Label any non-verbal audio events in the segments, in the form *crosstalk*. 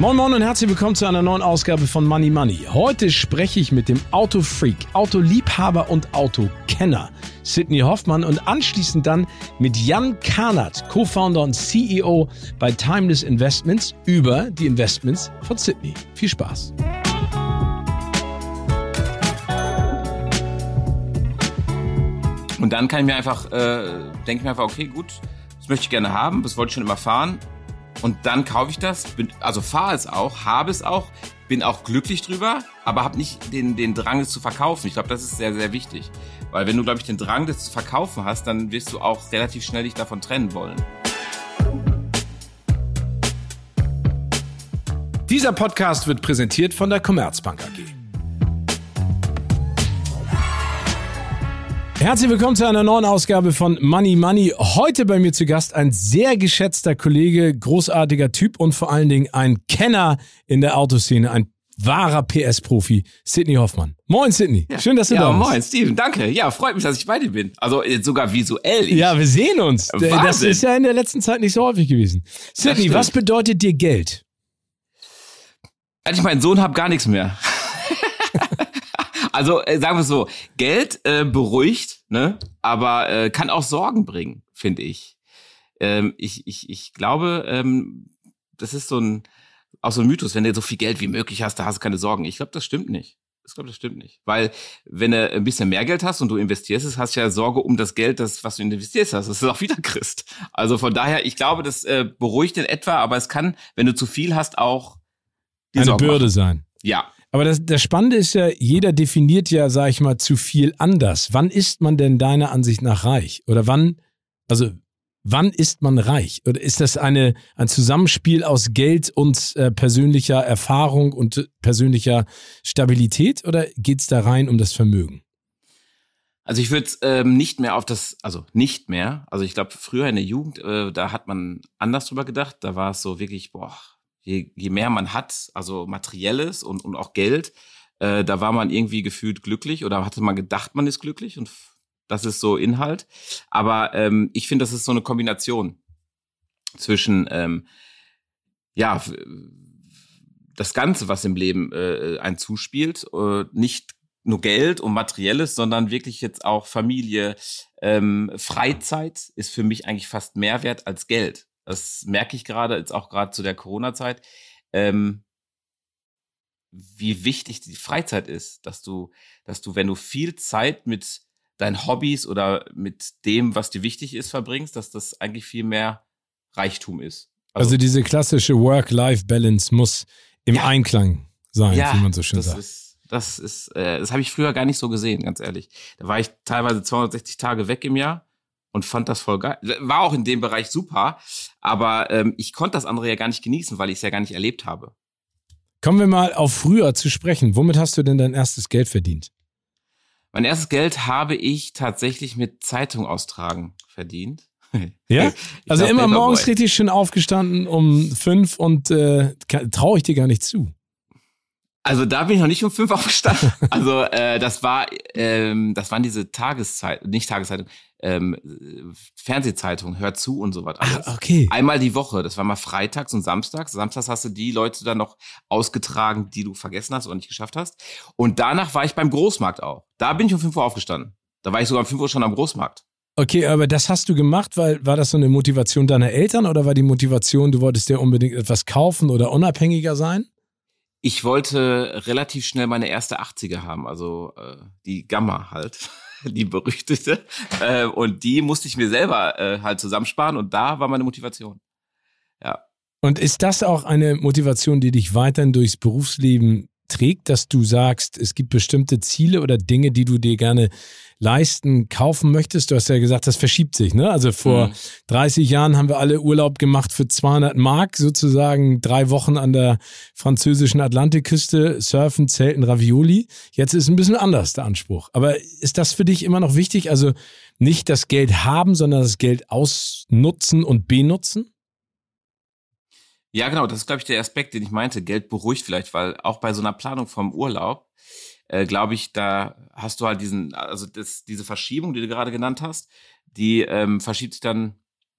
Moin Moin und herzlich willkommen zu einer neuen Ausgabe von Money Money. Heute spreche ich mit dem Autofreak, Autoliebhaber und Autokenner Sidney Hoffmann und anschließend dann mit Jan Karnert, Co-Founder und CEO bei Timeless Investments über die Investments von Sidney. Viel Spaß. Und dann kann ich mir einfach, äh, denke ich mir einfach, okay, gut, das möchte ich gerne haben, das wollte ich schon immer fahren und dann kaufe ich das, bin, also fahre es auch, habe es auch, bin auch glücklich drüber, aber habe nicht den, den Drang, es zu verkaufen. Ich glaube, das ist sehr, sehr wichtig. Weil wenn du, glaube ich, den Drang, das zu verkaufen hast, dann wirst du auch relativ schnell dich davon trennen wollen. Dieser Podcast wird präsentiert von der Commerzbank AG. Herzlich willkommen zu einer neuen Ausgabe von Money Money. Heute bei mir zu Gast ein sehr geschätzter Kollege, großartiger Typ und vor allen Dingen ein Kenner in der Autoszene, ein wahrer PS-Profi, Sidney Hoffmann. Moin, Sidney. Ja. Schön, dass du ja, da bist. Moin, Steven. Danke. Ja, freut mich, dass ich bei dir bin. Also sogar visuell. Ich. Ja, wir sehen uns. Wahnsinn. Das ist ja in der letzten Zeit nicht so häufig gewesen. Sidney, was bedeutet dir Geld? Als ich meinen Sohn habe, gar nichts mehr. Also äh, sagen wir so, Geld äh, beruhigt, ne? aber äh, kann auch Sorgen bringen, finde ich. Ähm, ich. Ich ich glaube, ähm, das ist so ein auch so ein Mythos, wenn du so viel Geld wie möglich hast, da hast du keine Sorgen. Ich glaube, das stimmt nicht. Ich glaube, das stimmt nicht. Weil, wenn du ein bisschen mehr Geld hast und du investierst hast du ja Sorge um das Geld, das, was du investierst hast. Das ist auch wieder Christ. Also von daher, ich glaube, das äh, beruhigt in etwa, aber es kann, wenn du zu viel hast, auch eine Sorgen Bürde machen. sein. Ja, aber das, das Spannende ist ja, jeder definiert ja, sag ich mal, zu viel anders. Wann ist man denn deiner Ansicht nach reich? Oder wann, also wann ist man reich? Oder ist das eine, ein Zusammenspiel aus Geld und äh, persönlicher Erfahrung und persönlicher Stabilität? Oder geht es da rein um das Vermögen? Also ich würde ähm, nicht mehr auf das, also nicht mehr. Also ich glaube, früher in der Jugend, äh, da hat man anders drüber gedacht. Da war es so wirklich, boah, je, je mehr man hat, also materielles und, und auch Geld, äh, da war man irgendwie gefühlt glücklich oder hatte man gedacht, man ist glücklich und das ist so Inhalt. Aber ähm, ich finde, das ist so eine Kombination zwischen ähm, ja das Ganze, was im Leben äh, ein zuspielt, äh, nicht nur Geld und Materielles, sondern wirklich jetzt auch Familie, ähm, Freizeit ist für mich eigentlich fast mehr wert als Geld. Das merke ich gerade, jetzt auch gerade zu der Corona-Zeit, ähm, wie wichtig die Freizeit ist, dass du, dass du, wenn du viel Zeit mit deinen Hobbys oder mit dem, was dir wichtig ist, verbringst, dass das eigentlich viel mehr Reichtum ist. Also, also diese klassische Work-Life-Balance muss im ja. Einklang sein, ja, wie man so schön das sagt. Ist, das ist, äh, das habe ich früher gar nicht so gesehen, ganz ehrlich. Da war ich teilweise 260 Tage weg im Jahr und fand das voll geil. War auch in dem Bereich super, aber ähm, ich konnte das andere ja gar nicht genießen, weil ich es ja gar nicht erlebt habe. Kommen wir mal auf früher zu sprechen. Womit hast du denn dein erstes Geld verdient? Mein erstes Geld habe ich tatsächlich mit Zeitung austragen verdient. Ja? *laughs* also immer morgens richtig schön aufgestanden um fünf und äh, traue ich dir gar nicht zu. Also da bin ich noch nicht um fünf aufgestanden. *laughs* Also äh, das war, ähm, das waren diese Tageszeit, nicht Tageszeitung, ähm, Fernsehzeitung, hört zu und so was. Alles. Ah, okay. Einmal die Woche. Das war mal freitags und samstags. Samstags hast du die Leute dann noch ausgetragen, die du vergessen hast oder nicht geschafft hast. Und danach war ich beim Großmarkt auch. Da bin ich um fünf Uhr aufgestanden. Da war ich sogar um fünf Uhr schon am Großmarkt. Okay, aber das hast du gemacht, weil war das so eine Motivation deiner Eltern oder war die Motivation, du wolltest dir unbedingt etwas kaufen oder unabhängiger sein? Ich wollte relativ schnell meine erste 80er haben, also äh, die Gamma halt. *laughs* die berüchtigte. Äh, und die musste ich mir selber äh, halt zusammensparen und da war meine Motivation. Ja. Und ist das auch eine Motivation, die dich weiterhin durchs Berufsleben trägt, dass du sagst, es gibt bestimmte Ziele oder Dinge, die du dir gerne leisten, kaufen möchtest? Du hast ja gesagt, das verschiebt sich. Ne? Also vor mhm. 30 Jahren haben wir alle Urlaub gemacht für 200 Mark, sozusagen drei Wochen an der französischen Atlantikküste, surfen, zelten, Ravioli. Jetzt ist ein bisschen anders der Anspruch. Aber ist das für dich immer noch wichtig? Also nicht das Geld haben, sondern das Geld ausnutzen und benutzen? Ja, genau, das ist, glaube ich, der Aspekt, den ich meinte. Geld beruhigt vielleicht, weil auch bei so einer Planung vom Urlaub, äh, glaube ich, da hast du halt diesen, also das, diese Verschiebung, die du gerade genannt hast, die ähm, verschiebt sich dann,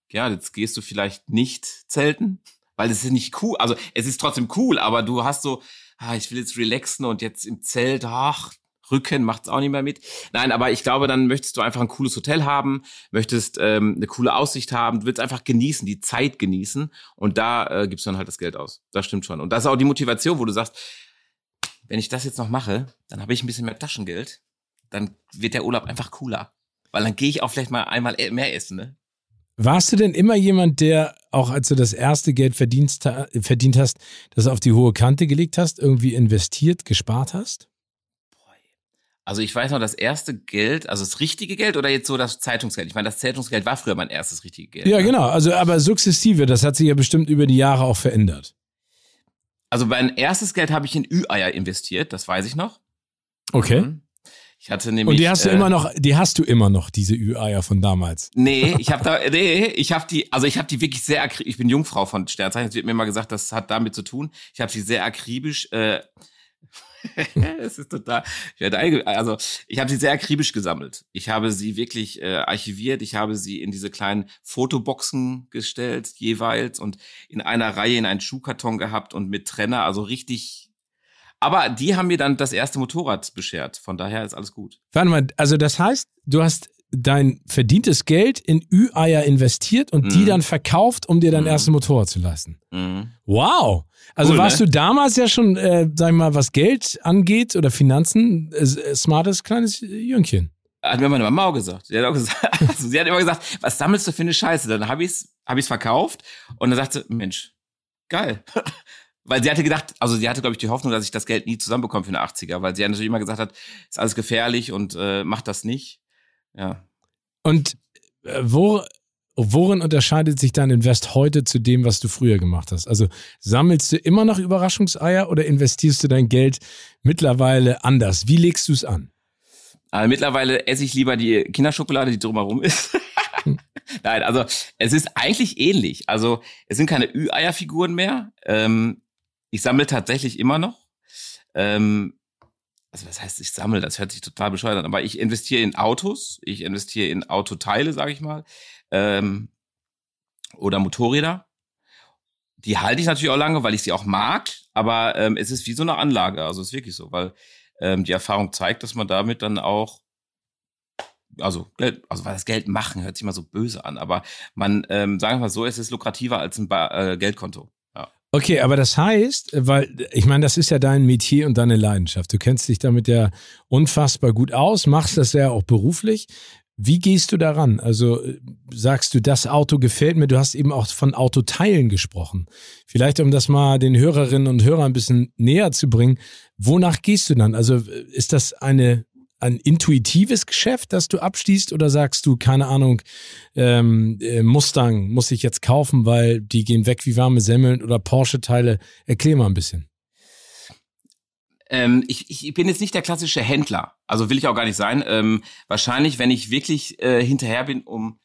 ja, jetzt gehst du vielleicht nicht zelten, weil es ist nicht cool, also es ist trotzdem cool, aber du hast so, ah, ich will jetzt relaxen und jetzt im Zelt, ach, Rücken macht's auch nicht mehr mit. Nein, aber ich glaube, dann möchtest du einfach ein cooles Hotel haben, möchtest ähm, eine coole Aussicht haben, du willst einfach genießen, die Zeit genießen und da äh, gibst du dann halt das Geld aus. Das stimmt schon. Und das ist auch die Motivation, wo du sagst, wenn ich das jetzt noch mache, dann habe ich ein bisschen mehr Taschengeld, dann wird der Urlaub einfach cooler. Weil dann gehe ich auch vielleicht mal einmal e-, mehr essen, ne? Warst du denn immer jemand, der, auch als du das erste Geld verdient, verdient hast, das auf die hohe Kante gelegt hast, irgendwie investiert, gespart hast? Also ich weiß noch, das erste Geld, also das richtige Geld oder jetzt so das Zeitungsgeld? Ich meine, das Zeitungsgeld war früher mein erstes richtige Geld. Ja, ne? genau. Also aber sukzessive, das hat sich ja bestimmt über die Jahre auch verändert. Also mein erstes Geld habe ich in Ü-Eier investiert, das weiß ich noch. Okay. Mhm. Ich hatte nämlich. Und die hast du äh, immer noch, die hast du immer noch, diese Ü-Eier von damals. Nee, ich habe da, *laughs* nee, ich habe die, also ich habe die wirklich sehr akribisch, ich bin Jungfrau von Sternzeichen, es wird mir immer gesagt, das hat damit zu tun. Ich habe sie sehr akribisch äh, *laughs* es ist total. Ich werde also ich habe sie sehr akribisch gesammelt. Ich habe sie wirklich äh, archiviert. Ich habe sie in diese kleinen Fotoboxen gestellt jeweils und in einer Reihe in einen Schuhkarton gehabt und mit Trenner. Also richtig. Aber die haben mir dann das erste Motorrad beschert. Von daher ist alles gut. Warte mal, also das heißt, du hast dein verdientes Geld in Ü-Eier investiert und mhm. die dann verkauft, um dir dein mhm. erstes Motorrad zu leisten. Mhm. Wow. Also cool, warst ne? du damals ja schon, äh, sag ich mal, was Geld angeht oder Finanzen, äh, äh smartes kleines Jüngchen. Hat mir meine Mama auch gesagt. Sie hat auch gesagt, *laughs* also sie hat immer gesagt, was sammelst du für eine Scheiße? Dann habe ich es hab ich's verkauft und dann sagte sie, Mensch, geil. *laughs* weil sie hatte gedacht, also sie hatte, glaube ich, die Hoffnung, dass ich das Geld nie zusammenbekomme für eine 80er, weil sie natürlich immer gesagt hat, ist alles gefährlich und äh, macht das nicht. Ja. Und äh, wo, worin unterscheidet sich dein Invest heute zu dem, was du früher gemacht hast? Also sammelst du immer noch Überraschungseier oder investierst du dein Geld mittlerweile anders? Wie legst du es an? Also mittlerweile esse ich lieber die Kinderschokolade, die drumherum ist. Hm. *laughs* Nein, also es ist eigentlich ähnlich. Also es sind keine Ü-Eierfiguren mehr. Ähm, ich sammle tatsächlich immer noch. Ähm, also was heißt, ich sammle, das hört sich total bescheuert an, aber ich investiere in Autos, ich investiere in Autoteile, sage ich mal, ähm, oder Motorräder. Die halte ich natürlich auch lange, weil ich sie auch mag, aber ähm, es ist wie so eine Anlage, also es ist wirklich so, weil ähm, die Erfahrung zeigt, dass man damit dann auch also Geld, also weil das Geld machen hört sich mal so böse an, aber man, ähm, sagen wir mal so, es ist lukrativer als ein ba äh, Geldkonto. Okay, aber das heißt, weil ich meine, das ist ja dein Metier und deine Leidenschaft. Du kennst dich damit ja unfassbar gut aus, machst das ja auch beruflich. Wie gehst du daran? Also sagst du, das Auto gefällt mir. Du hast eben auch von Autoteilen gesprochen. Vielleicht, um das mal den Hörerinnen und Hörern ein bisschen näher zu bringen. Wonach gehst du dann? Also ist das eine ein intuitives Geschäft, das du abschließt oder sagst du, keine Ahnung, ähm, äh, Mustang muss ich jetzt kaufen, weil die gehen weg wie warme Semmeln oder Porsche-Teile? Erklär mal ein bisschen. Ähm, ich, ich bin jetzt nicht der klassische Händler, also will ich auch gar nicht sein. Ähm, wahrscheinlich, wenn ich wirklich äh, hinterher bin, um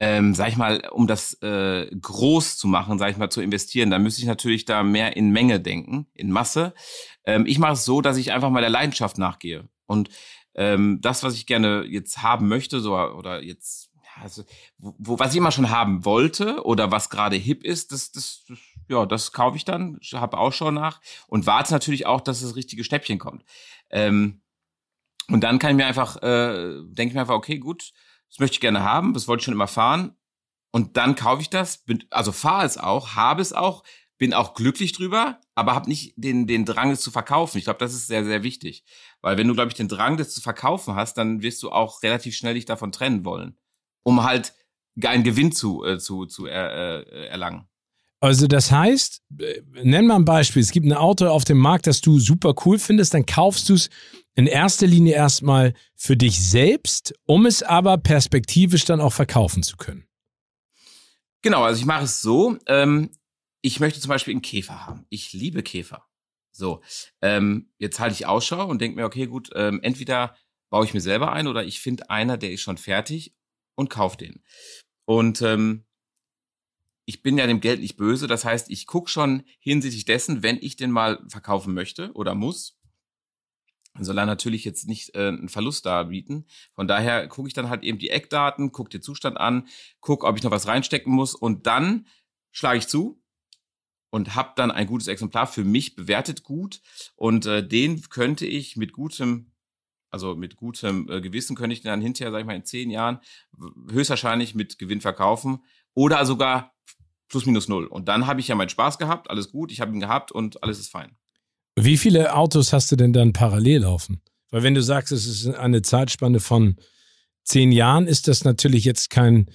ähm, sag ich mal, um das äh, groß zu machen, sag ich mal, zu investieren, dann müsste ich natürlich da mehr in Menge denken, in Masse. Ähm, ich mache es so, dass ich einfach mal der Leidenschaft nachgehe. Und ähm, das, was ich gerne jetzt haben möchte, so oder jetzt, also, wo, was ich immer schon haben wollte oder was gerade hip ist, das, das, das ja, das kaufe ich dann, habe auch schon nach und warte natürlich auch, dass das richtige Schnäppchen kommt. Ähm, und dann kann ich mir einfach, äh, denke ich mir einfach, okay, gut, das möchte ich gerne haben, das wollte ich schon immer fahren. Und dann kaufe ich das, bin, also fahre es auch, habe es auch, bin auch glücklich drüber, aber habe nicht den, den Drang, es zu verkaufen. Ich glaube, das ist sehr, sehr wichtig. Weil wenn du, glaube ich, den Drang, das zu verkaufen hast, dann wirst du auch relativ schnell dich davon trennen wollen, um halt einen Gewinn zu, äh, zu, zu er, äh, erlangen. Also das heißt, äh, nenn mal ein Beispiel. Es gibt ein Auto auf dem Markt, das du super cool findest, dann kaufst du es in erster Linie erstmal für dich selbst, um es aber perspektivisch dann auch verkaufen zu können. Genau, also ich mache es so. Ähm, ich möchte zum Beispiel einen Käfer haben. Ich liebe Käfer. So, ähm, jetzt halte ich Ausschau und denke mir, okay, gut, ähm, entweder baue ich mir selber ein oder ich finde einer, der ist schon fertig und kaufe den. Und ähm, ich bin ja dem Geld nicht böse. Das heißt, ich gucke schon hinsichtlich dessen, wenn ich den mal verkaufen möchte oder muss, soll er natürlich jetzt nicht äh, einen Verlust darbieten. Von daher gucke ich dann halt eben die Eckdaten, gucke den Zustand an, gucke, ob ich noch was reinstecken muss und dann schlage ich zu und habe dann ein gutes Exemplar für mich bewertet gut und äh, den könnte ich mit gutem also mit gutem äh, Gewissen könnte ich den dann hinterher, sag ich mal, in zehn Jahren höchstwahrscheinlich mit Gewinn verkaufen oder sogar plus minus null. Und dann habe ich ja meinen Spaß gehabt, alles gut, ich habe ihn gehabt und alles ist fein. Wie viele Autos hast du denn dann parallel laufen? Weil wenn du sagst, es ist eine Zeitspanne von zehn Jahren, ist das natürlich jetzt kein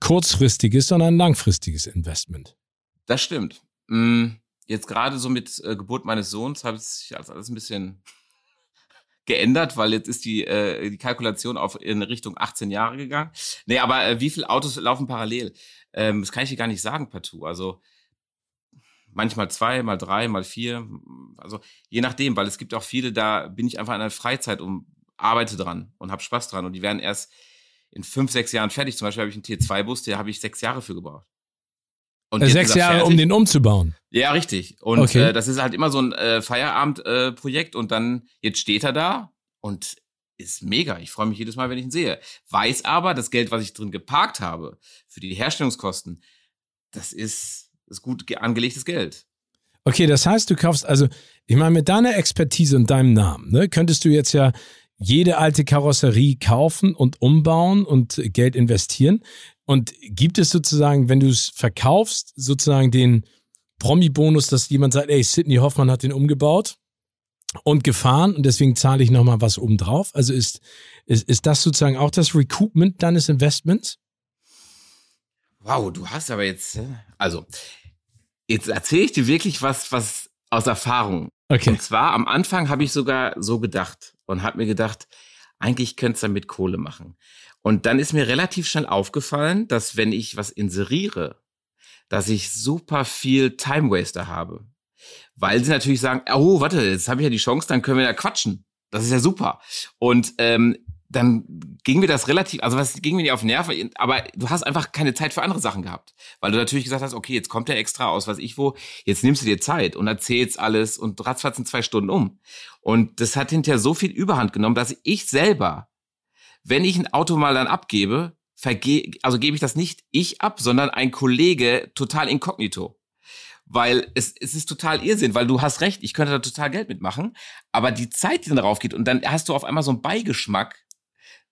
kurzfristiges, sondern ein langfristiges Investment. Das stimmt. Mm, jetzt gerade so mit äh, Geburt meines Sohns habe ich alles ein bisschen *laughs* geändert, weil jetzt ist die, äh, die Kalkulation auf in Richtung 18 Jahre gegangen. Nee, aber äh, wie viele Autos laufen parallel? Ähm, das kann ich dir gar nicht sagen, partout. Also manchmal zwei, mal drei, mal vier. Also je nachdem, weil es gibt auch viele, da bin ich einfach in der Freizeit und arbeite dran und habe Spaß dran. Und die werden erst in fünf, sechs Jahren fertig. Zum Beispiel habe ich einen T2-Bus, der habe ich sechs Jahre für gebraucht. Und also sechs Jahre, fertig. um den umzubauen. Ja, richtig. Und okay. äh, das ist halt immer so ein äh, Feierabendprojekt äh, und dann, jetzt steht er da und ist mega. Ich freue mich jedes Mal, wenn ich ihn sehe. Weiß aber, das Geld, was ich drin geparkt habe, für die Herstellungskosten, das ist, ist gut angelegtes Geld. Okay, das heißt, du kaufst, also, ich meine, mit deiner Expertise und deinem Namen, ne, könntest du jetzt ja jede alte Karosserie kaufen und umbauen und Geld investieren. Und gibt es sozusagen, wenn du es verkaufst, sozusagen den Promi-Bonus, dass jemand sagt, ey, Sidney Hoffmann hat den umgebaut? und gefahren und deswegen zahle ich nochmal was obendrauf. Also ist, ist, ist das sozusagen auch das Recoupment deines Investments? Wow, du hast aber jetzt, also, jetzt erzähle ich dir wirklich was, was aus Erfahrung. Okay. Und zwar am Anfang habe ich sogar so gedacht und habe mir gedacht, eigentlich könnte es damit Kohle machen. Und dann ist mir relativ schnell aufgefallen, dass wenn ich was inseriere, dass ich super viel Time Waster habe weil sie natürlich sagen, oh, warte, jetzt habe ich ja die Chance, dann können wir ja quatschen. Das ist ja super. Und ähm, dann ging mir das relativ, also was ging mir nicht auf den Nerv, aber du hast einfach keine Zeit für andere Sachen gehabt. Weil du natürlich gesagt hast, okay, jetzt kommt der extra aus, was ich wo, jetzt nimmst du dir Zeit und erzählst alles und ratzfatz in zwei Stunden um. Und das hat hinterher so viel Überhand genommen, dass ich selber, wenn ich ein Auto mal dann abgebe, verge also gebe ich das nicht ich ab, sondern ein Kollege total inkognito weil es, es ist total Irrsinn, weil du hast recht, ich könnte da total Geld mitmachen, aber die Zeit, die dann darauf geht und dann hast du auf einmal so einen Beigeschmack,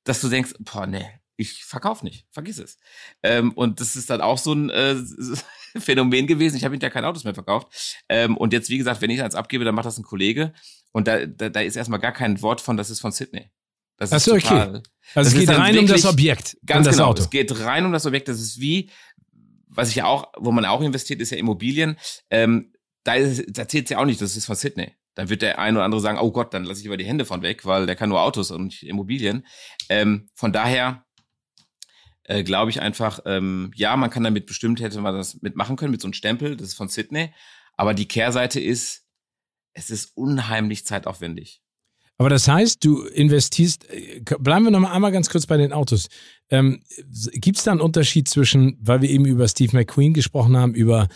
dass du denkst, boah, nee, ich verkauf nicht, vergiss es. Ähm, und das ist dann auch so ein äh, *laughs* Phänomen gewesen. Ich habe hinterher keine Autos mehr verkauft. Ähm, und jetzt, wie gesagt, wenn ich eins abgebe, dann macht das ein Kollege. Und da, da, da ist erstmal gar kein Wort von, das ist von Sydney. Das ist Achso, total, okay. Also es geht rein um das Objekt. Ganz das genau. Auto. Es geht rein um das Objekt. Das ist wie, was ich ja auch, wo man auch investiert, ist ja Immobilien. Ähm, da, ist, da zählt ja auch nicht, das ist von Sydney. Dann wird der eine oder andere sagen, oh Gott, dann lasse ich aber die Hände von weg, weil der kann nur Autos und nicht Immobilien. Ähm, von daher äh, glaube ich einfach, ähm, ja, man kann damit bestimmt, hätte man das mitmachen können, mit so einem Stempel, das ist von Sydney. Aber die Kehrseite ist, es ist unheimlich zeitaufwendig. Aber das heißt, du investierst, äh, bleiben wir noch mal einmal ganz kurz bei den Autos. Ähm, Gibt es da einen Unterschied zwischen, weil wir eben über Steve McQueen gesprochen haben, über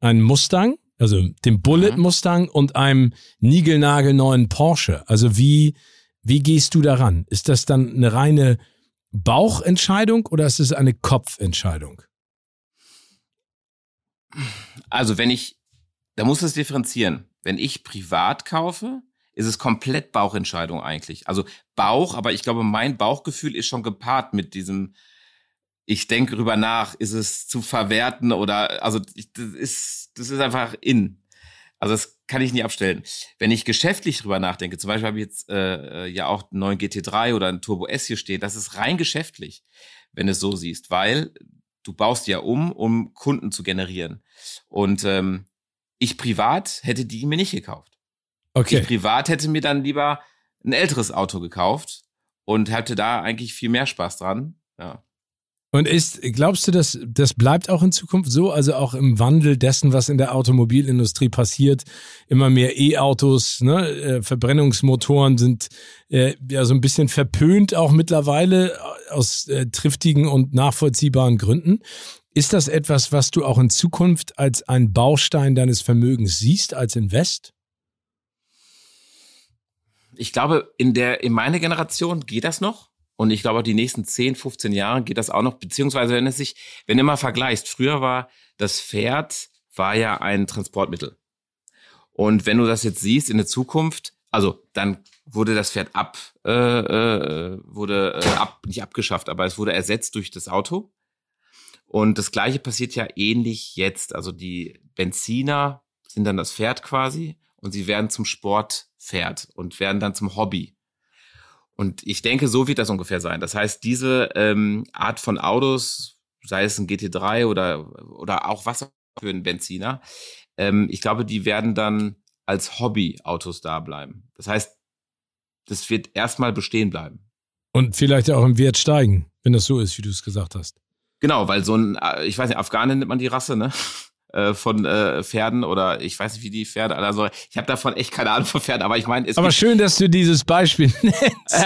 einen Mustang, also dem Bullet mhm. Mustang und einem niegelnagelneuen Porsche? Also wie, wie gehst du daran? Ist das dann eine reine Bauchentscheidung oder ist es eine Kopfentscheidung? Also wenn ich, da muss es differenzieren. Wenn ich privat kaufe, ist es komplett Bauchentscheidung eigentlich. Also Bauch, aber ich glaube, mein Bauchgefühl ist schon gepaart mit diesem, ich denke drüber nach, ist es zu verwerten oder, also ich, das ist, das ist einfach in. Also das kann ich nie abstellen. Wenn ich geschäftlich drüber nachdenke, zum Beispiel habe ich jetzt äh, ja auch einen neuen GT3 oder einen Turbo S hier stehen, das ist rein geschäftlich, wenn du es so siehst, weil du baust ja um, um Kunden zu generieren. Und ähm, ich privat hätte die mir nicht gekauft. Okay. Ich privat hätte mir dann lieber ein älteres Auto gekauft und hatte da eigentlich viel mehr Spaß dran. Ja. Und ist, glaubst du, dass das bleibt auch in Zukunft so? Also auch im Wandel dessen, was in der Automobilindustrie passiert, immer mehr E-Autos, ne? Äh, Verbrennungsmotoren sind äh, ja so ein bisschen verpönt auch mittlerweile aus äh, triftigen und nachvollziehbaren Gründen. Ist das etwas, was du auch in Zukunft als ein Baustein deines Vermögens siehst, als Invest? Ich glaube, in der, in meiner Generation geht das noch. Und ich glaube, die nächsten 10, 15 Jahre geht das auch noch, beziehungsweise wenn es sich, wenn du mal vergleichst, früher war das Pferd, war ja ein Transportmittel. Und wenn du das jetzt siehst in der Zukunft, also dann wurde das Pferd ab, äh, äh, wurde äh, ab, nicht abgeschafft, aber es wurde ersetzt durch das Auto. Und das Gleiche passiert ja ähnlich jetzt. Also die Benziner sind dann das Pferd quasi und sie werden zum Sportpferd und werden dann zum Hobby. Und ich denke, so wird das ungefähr sein. Das heißt, diese ähm, Art von Autos, sei es ein GT3 oder, oder auch Wasser für einen Benziner, ähm, ich glaube, die werden dann als Hobbyautos da bleiben. Das heißt, das wird erstmal bestehen bleiben. Und vielleicht auch im Wert steigen, wenn das so ist, wie du es gesagt hast. Genau, weil so ein, äh, ich weiß nicht, Afghanen nennt man die Rasse, ne? Äh, von äh, Pferden oder ich weiß nicht, wie die Pferde, also ich habe davon echt keine Ahnung von Pferden, aber ich meine, es Aber schön, dass du dieses Beispiel *laughs* nennst.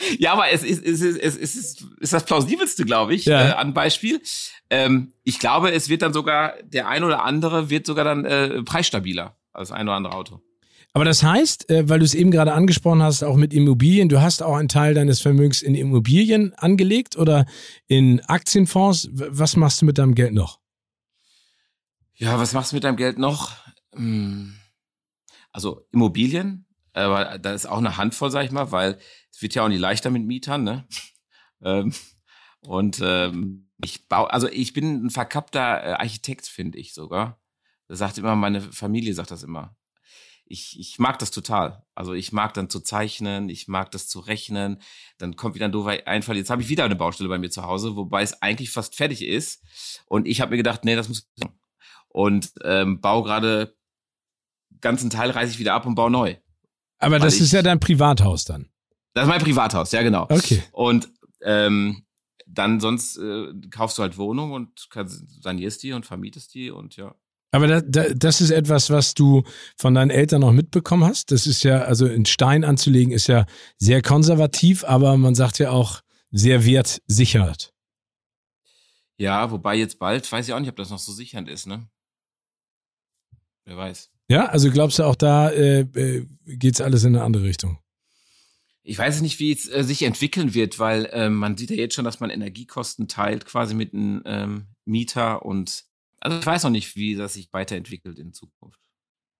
*laughs* ja, aber es ist, es ist, es ist, ist das plausibelste, glaube ich, ja. äh, an Beispiel. Ähm, ich glaube, es wird dann sogar, der ein oder andere wird sogar dann äh, preisstabiler als ein oder andere Auto. Aber das heißt, äh, weil du es eben gerade angesprochen hast, auch mit Immobilien, du hast auch einen Teil deines Vermögens in Immobilien angelegt oder in Aktienfonds. Was machst du mit deinem Geld noch? Ja, was machst du mit deinem Geld noch? Hm. Also Immobilien, aber da ist auch eine Handvoll, sag ich mal, weil es wird ja auch nicht leichter mit Mietern, ne? *laughs* Ähm, und ähm, ich baue, also ich bin ein verkappter äh, Architekt, finde ich sogar. Das sagt immer, meine Familie sagt das immer. Ich, ich mag das total. Also ich mag dann zu zeichnen, ich mag das zu rechnen. Dann kommt wieder ein doofer Einfall. Jetzt habe ich wieder eine Baustelle bei mir zu Hause, wobei es eigentlich fast fertig ist. Und ich habe mir gedacht, nee, das muss und ähm, baue gerade ganzen Teil reiße ich wieder ab und baue neu. Aber das ich, ist ja dein Privathaus dann. Das ist mein Privathaus, ja genau. Okay. Und ähm, dann sonst äh, kaufst du halt Wohnung und sanierst die und vermietest die und ja. Aber da, da, das ist etwas, was du von deinen Eltern noch mitbekommen hast. Das ist ja, also in Stein anzulegen, ist ja sehr konservativ, aber man sagt ja auch sehr wertsichert. Ja, wobei jetzt bald, weiß ich auch nicht, ob das noch so sichernd ist, ne? Wer weiß. Ja, also glaubst du auch da äh, äh, geht es alles in eine andere Richtung? Ich weiß nicht, wie es äh, sich entwickeln wird, weil äh, man sieht ja jetzt schon, dass man Energiekosten teilt, quasi mit einem ähm, Mieter und also ich weiß noch nicht, wie das sich weiterentwickelt in Zukunft.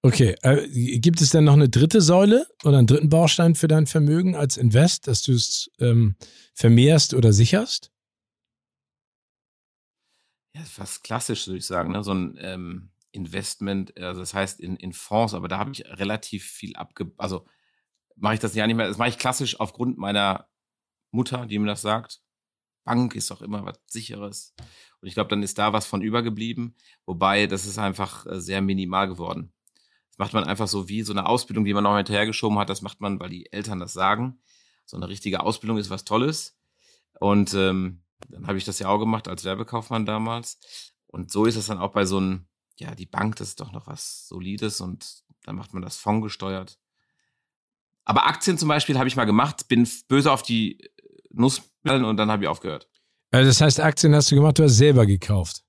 Okay, äh, gibt es denn noch eine dritte Säule oder einen dritten Baustein für dein Vermögen als Invest, dass du es ähm, vermehrst oder sicherst? Ja, fast klassisch, würde ich sagen. Ne? So ein ähm, Investment, also das heißt in, in Fonds, aber da habe ich relativ viel abge... Also mache ich das ja nicht mehr. Das mache ich klassisch aufgrund meiner Mutter, die mir das sagt. Bank ist doch immer was Sicheres. Und ich glaube, dann ist da was von übergeblieben. Wobei, das ist einfach äh, sehr minimal geworden. Das macht man einfach so wie so eine Ausbildung, die man noch hinterhergeschoben hat. Das macht man, weil die Eltern das sagen. So eine richtige Ausbildung ist was Tolles. Und ähm, dann habe ich das ja auch gemacht als Werbekaufmann damals. Und so ist es dann auch bei so einem ja, die Bank, das ist doch noch was Solides und dann macht man das fondgesteuert. Aber Aktien zum Beispiel habe ich mal gemacht, bin böse auf die äh, Nussballen und dann habe ich aufgehört. Also das heißt, Aktien hast du gemacht, du hast selber gekauft.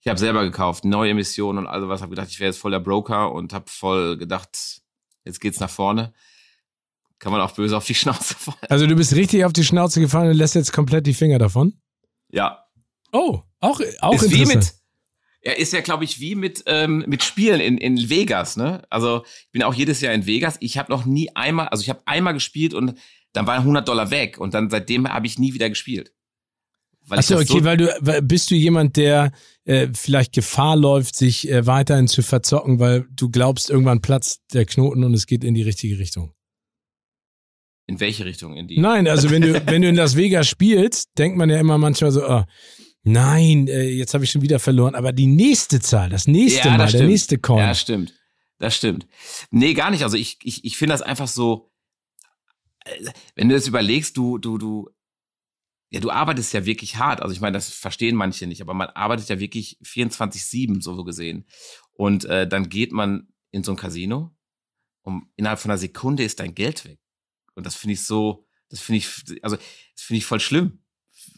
Ich habe selber gekauft, neue Emissionen und also was, habe gedacht, ich wäre jetzt voll der Broker und habe voll gedacht, jetzt geht's nach vorne. Kann man auch böse auf die *laughs* Schnauze fallen. Also du bist richtig auf die Schnauze gefallen und lässt jetzt komplett die Finger davon? Ja. Oh, auch, auch ist interessant. Wie mit, er ist ja, glaube ich, wie mit, ähm, mit Spielen in, in Vegas, ne? Also ich bin auch jedes Jahr in Vegas. Ich habe noch nie einmal, also ich habe einmal gespielt und dann waren 100 Dollar weg und dann seitdem habe ich nie wieder gespielt. Achso, okay, so weil du bist du jemand, der äh, vielleicht Gefahr läuft, sich äh, weiterhin zu verzocken, weil du glaubst, irgendwann platzt der Knoten und es geht in die richtige Richtung. In welche Richtung? In die? Nein, also wenn du *laughs* wenn du in Las Vegas spielst, denkt man ja immer manchmal so, oh, Nein, äh, jetzt habe ich schon wieder verloren. Aber die nächste Zahl, das nächste Ja, Mal, das der nächste Coin. Ja, stimmt. Das stimmt. Nee, gar nicht. Also ich, ich, ich finde das einfach so, äh, wenn du das überlegst, du, du, du, ja, du arbeitest ja wirklich hart. Also ich meine, das verstehen manche nicht, aber man arbeitet ja wirklich 24-7, so gesehen. Und äh, dann geht man in so ein Casino und innerhalb von einer Sekunde ist dein Geld weg. Und das finde ich so, das finde ich, also das finde ich voll schlimm.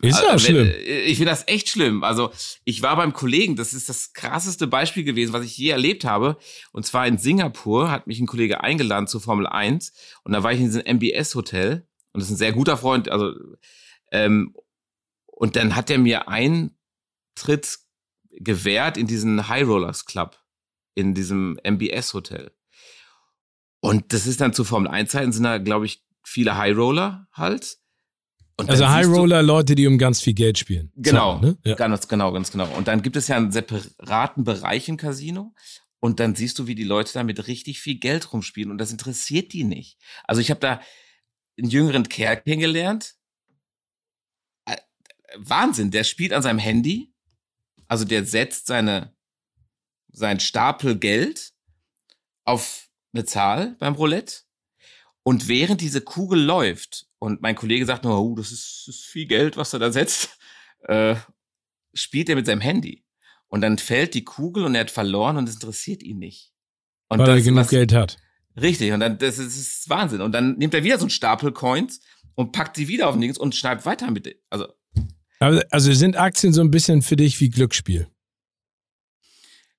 Ist ja Also, wenn- schlimm. äh, Ich finde das echt schlimm. Also ich war beim Kollegen, das ist das krasseste Beispiel gewesen, was ich je erlebt habe. Und zwar in Singapur hat mich ein Kollege eingeladen zur Formel 1 und da war ich in diesem MBS-Hotel und das ist ein sehr guter Freund. Also ähm, und dann hat er mir Eintritt gewährt in diesen High Rollers Club in diesem MBS-Hotel. Und das ist dann zu Formel 1-Zeiten sind da, glaube ich, viele High Roller halt. Und Also High siehst du- Roller, Leute, die um ganz viel Geld spielen. Genau, So, ne? ja. ganz genau, ganz genau. Und dann gibt es ja einen separaten Bereich im Casino und dann siehst du, wie die Leute da mit richtig viel Geld rumspielen und das interessiert die nicht. Also ich habe da einen jüngeren Kerl kennengelernt. Äh, Wahnsinn, der spielt an seinem Handy. Also der setzt seine sein Stapel Geld auf eine Zahl beim Roulette und während diese Kugel läuft und mein Kollege sagt nur, oh, das ist, ist viel Geld, was er da setzt, *laughs* äh, spielt er mit seinem Handy. Und dann fällt die Kugel und er hat verloren und es interessiert ihn nicht. Und Weil er genug was- Geld hat. Richtig, und dann, das ist, das ist Wahnsinn. Und dann nimmt er wieder so einen Stapel Coins und packt sie wieder auf den Dings und schreibt weiter mit. Also, Aber, also sind Aktien so ein bisschen für dich wie Glücksspiel?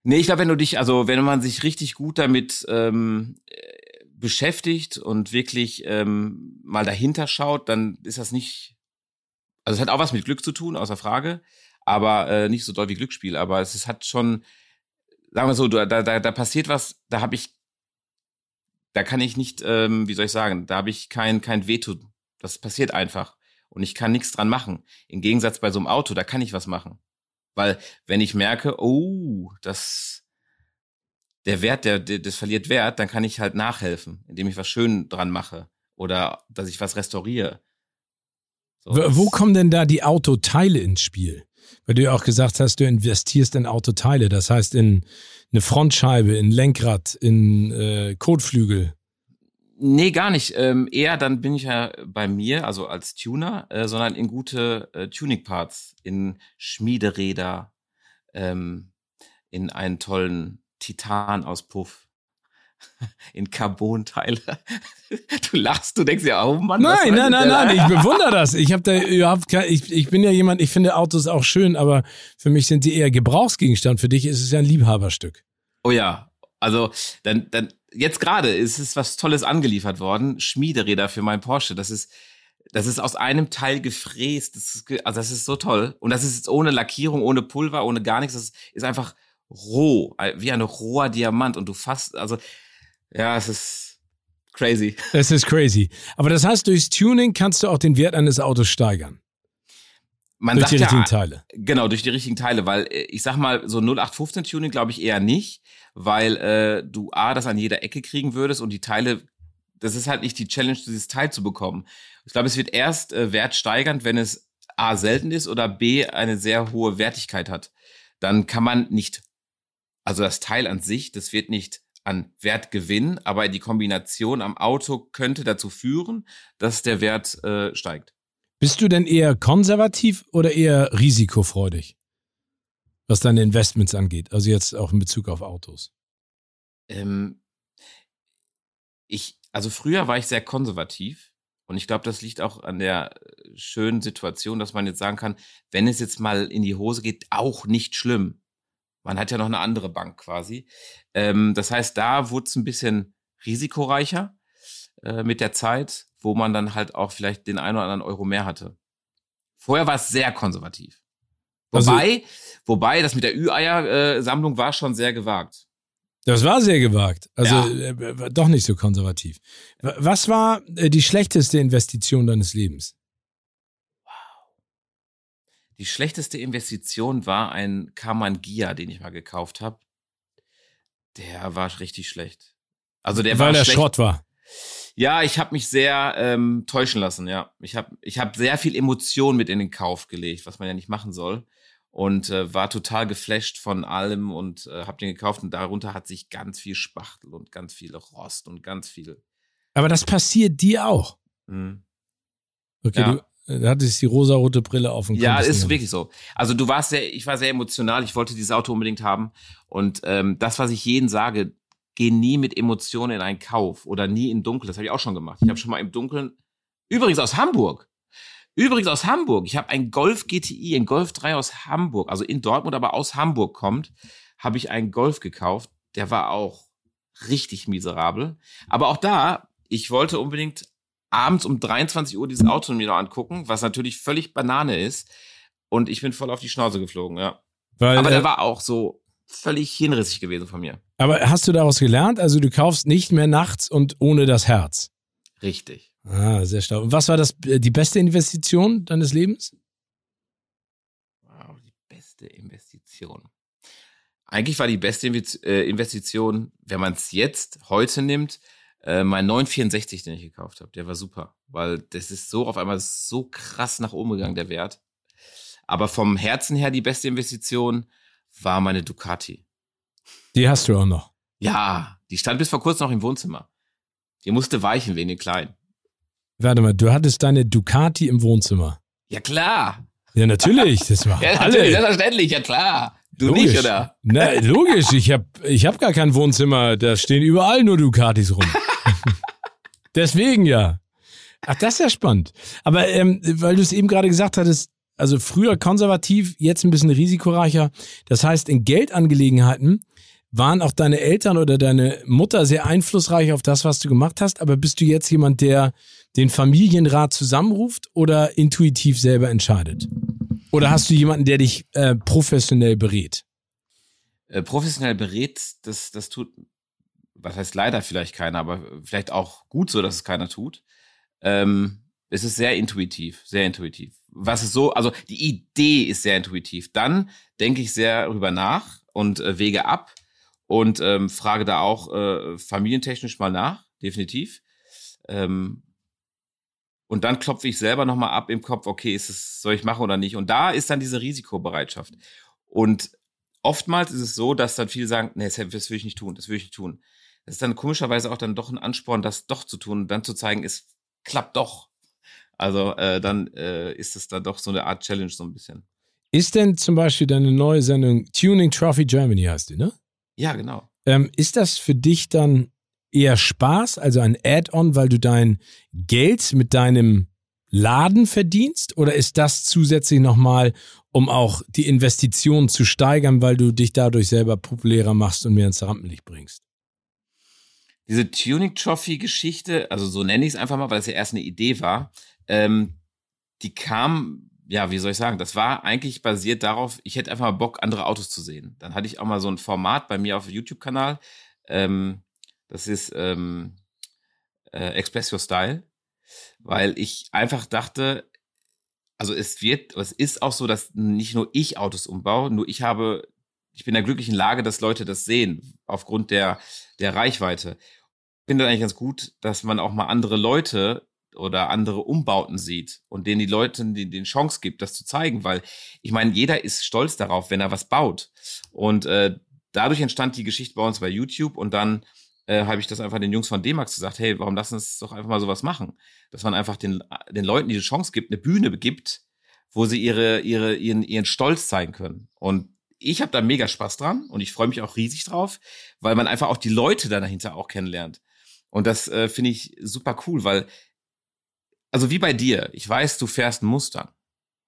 nee, ich glaube, wenn du dich, also wenn man sich richtig gut damit ähm, äh, beschäftigt und wirklich ähm, mal dahinter schaut, dann ist das nicht, also es hat auch was mit Glück zu tun, außer Frage, aber äh, nicht so doll wie Glücksspiel, aber es ist, hat schon, sagen wir so, da, da, da passiert was, da habe ich, da kann ich nicht, ähm, wie soll ich sagen, da habe ich kein, kein Veto. Das passiert einfach. Und ich kann nichts dran machen. Im Gegensatz bei so einem Auto, da kann ich was machen. Weil, wenn ich merke, oh, das, der Wert, der, der, das verliert Wert, dann kann ich halt nachhelfen, indem ich was schön dran mache. Oder dass ich was restauriere. So, Wo, wo kommen denn da die Autoteile ins Spiel? Weil du ja auch gesagt hast, du investierst in Autoteile, das heißt in eine Frontscheibe, in Lenkrad, in äh, Kotflügel. Nee, gar nicht. Ähm, eher dann bin ich ja bei mir, also als Tuner, äh, sondern in gute äh, Tuning-Parts, in Schmiederäder, ähm, in einen tollen Titanauspuff, *laughs* in Carbonteile. Du lachst, du denkst ja, oh Mann. Nein, nein, nein, nein, ich bewundere das. Ich habe da überhaupt kein, ich, ich bin ja jemand, ich finde Autos auch schön, aber für mich sind die eher Gebrauchsgegenstand. Für dich ist es ja ein Liebhaberstück. Oh ja, also dann, dann jetzt gerade ist es was Tolles angeliefert worden. Schmiederäder für mein Porsche. Das ist, das ist aus einem Teil gefräst. Das ist, also das ist so toll. Und das ist jetzt ohne Lackierung, ohne Pulver, ohne gar nichts. Das ist einfach roh, wie ein roher Diamant. Und du fasst, also ja, es ist crazy. *laughs* Das ist crazy. Aber das heißt, durchs Tuning kannst du auch den Wert eines Autos steigern. Man durch die richtigen ja, Teile. Genau, durch die richtigen Teile, weil äh, ich sag mal, so 0815-Tuning glaube ich eher nicht, weil äh, du A, das an jeder Ecke kriegen würdest und die Teile, das ist halt nicht die Challenge, dieses Teil zu bekommen. Ich glaube, es wird erst äh, wertsteigernd, wenn es A, selten ist oder B, eine sehr hohe Wertigkeit hat. Dann kann man nicht, also das Teil an sich, das wird nicht an Wert gewinnen, aber die Kombination am Auto könnte dazu führen, dass der Wert äh, steigt. Bist du denn eher konservativ oder eher risikofreudig? Was deine Investments angeht. Also jetzt auch in Bezug auf Autos. Ähm, ich, also früher war ich sehr konservativ und ich glaube, das liegt auch an der äh, schönen Situation, dass man jetzt sagen kann, wenn es jetzt mal in die Hose geht, auch nicht schlimm. Man hat ja noch eine andere Bank quasi. Ähm, das heißt, da wurde es ein bisschen risikoreicher äh, mit der Zeit, wo man dann halt auch vielleicht den einen oder anderen Euro mehr hatte. Vorher war es sehr konservativ. Also- Wobei, wobei das mit der Ü-Eier-Sammlung war schon sehr gewagt. Das war sehr gewagt. Also Ja. äh, war doch nicht so konservativ. Was war äh, die schlechteste Investition deines Lebens? Die schlechteste Investition war ein Karmann Gia, den ich mal gekauft habe. Der war richtig schlecht. Also der Weil war der schlecht. Schrott war. Ja, ich habe mich sehr ähm, täuschen lassen, ja. Ich habe ich hab sehr viel Emotion mit in den Kauf gelegt, was man ja nicht machen soll. und äh, war total geflasht von allem und äh, hab den gekauft und darunter hat sich ganz viel Spachtel und ganz viel Rost und ganz viel. Aber das passiert dir auch. Mhm. Okay, Ja. Äh, hattest die rosarote Brille auf und Ja, ist wirklich so. Also du warst sehr, ich war sehr emotional, ich wollte dieses Auto unbedingt haben. Und ähm, das, was ich jeden sage, geh nie mit Emotionen in einen Kauf oder nie im Dunkeln. Das habe ich auch schon gemacht. Ich habe schon mal im Dunkeln, übrigens aus Hamburg. Übrigens aus Hamburg. Ich habe einen Golf GTI, einen Golf 3 aus Hamburg, also in Dortmund, aber aus Hamburg kommt, habe ich einen Golf gekauft. Der war auch richtig miserabel. Aber auch da, ich wollte unbedingt abends um 23 Uhr dieses Auto mir noch angucken, was natürlich völlig Banane ist. Und ich bin voll auf die Schnauze geflogen, ja. Weil, Aber äh, der war auch so völlig hinrissig gewesen von mir. aber hast du daraus gelernt? Also du kaufst nicht mehr nachts und ohne das Herz. Richtig. Ah, sehr stark. Und was war das äh, die beste Investition deines Lebens? Wow, die beste Investition. Eigentlich war die beste äh, Investition, wenn man es jetzt heute nimmt, äh, mein 964, den ich gekauft habe. Der war super, weil das ist so auf einmal so krass nach oben gegangen, der Wert. Aber vom Herzen her die beste Investition war meine Ducati. Die hast du auch noch. Ja, die stand bis vor kurzem noch im Wohnzimmer. Die musste weichen wegen den Kleinen. Warte mal, du hattest deine Ducati im Wohnzimmer. Ja, klar. Ja, natürlich. Das war *laughs* Ja, alle. natürlich, selbstverständlich, ja klar. Du Logisch. nicht, oder? Na, logisch. Ich habe ich hab gar kein Wohnzimmer. Da stehen überall nur Ducatis rum. *laughs* *laughs* Deswegen ja. Ach, das ist ja spannend. Aber ähm, weil du es eben gerade gesagt hattest, also früher konservativ, jetzt ein bisschen risikoreicher. Das heißt, in Geldangelegenheiten waren auch deine Eltern oder deine Mutter sehr einflussreich auf das, was du gemacht hast. Aber bist du jetzt jemand, der den Familienrat zusammenruft oder intuitiv selber entscheidet? Oder hast du jemanden, der dich äh, professionell berät? Äh, professionell berät, das, das tut, was heißt leider vielleicht keiner, aber vielleicht auch gut so, dass es keiner tut. Ähm, es ist sehr intuitiv, sehr intuitiv. Was ist so, also die Idee ist sehr intuitiv. Dann denke ich sehr drüber nach und äh, wege ab und ähm, frage da auch äh, familientechnisch mal nach, definitiv. Ähm, und dann klopfe ich selber nochmal ab im Kopf, okay, ist es, soll ich machen oder nicht? Und da ist dann diese Risikobereitschaft. Und oftmals ist es so, dass dann viele sagen, nee, das will ich nicht tun, das will ich nicht tun. Das ist dann komischerweise auch dann doch ein Ansporn, das doch zu tun und dann zu zeigen, es klappt doch. Also äh, dann äh, ist es dann doch so eine Art Challenge so ein bisschen. Ist denn zum Beispiel deine neue Sendung Tuning Trophy Germany heißt die, ne? Ja, genau. Ähm, ist das für dich dann eher Spaß, also ein Add-on, weil du dein Geld mit deinem Laden verdienst? Oder ist das zusätzlich nochmal, um auch die Investitionen zu steigern, weil du dich dadurch selber populärer machst und mehr ins Rampenlicht bringst? Diese Tuning Trophy Geschichte, also so nenne ich es einfach mal, weil es ja erst eine Idee war, ähm, die kam, ja, wie soll ich sagen, das war eigentlich basiert darauf, ich hätte einfach mal Bock, andere Autos zu sehen. Dann hatte ich auch mal so ein Format bei mir auf YouTube-Kanal, ähm, das ist ähm, äh, Express Your Style, weil ich einfach dachte, also es wird, es ist auch so, dass nicht nur ich Autos umbaue, nur ich habe, ich bin in der glücklichen Lage, dass Leute das sehen, aufgrund der, der Reichweite. Ich finde das eigentlich ganz gut, dass man auch mal andere Leute oder andere Umbauten sieht und denen die Leute die, den Chance gibt, das zu zeigen, weil ich meine, jeder ist stolz darauf, wenn er was baut. Und äh, dadurch entstand die Geschichte bei uns bei YouTube und dann äh, habe ich das einfach den Jungs von D-Max gesagt, hey, warum lassen uns doch einfach mal sowas machen? Dass man einfach den, den Leuten die Chance gibt, eine Bühne gibt, wo sie ihre, ihre, ihren, ihren Stolz zeigen können. Und ich habe da mega Spaß dran und ich freue mich auch riesig drauf, weil man einfach auch die Leute da dahinter auch kennenlernt. Und das äh, finde ich super cool, weil, also wie bei dir, ich weiß, du fährst einen Mustang.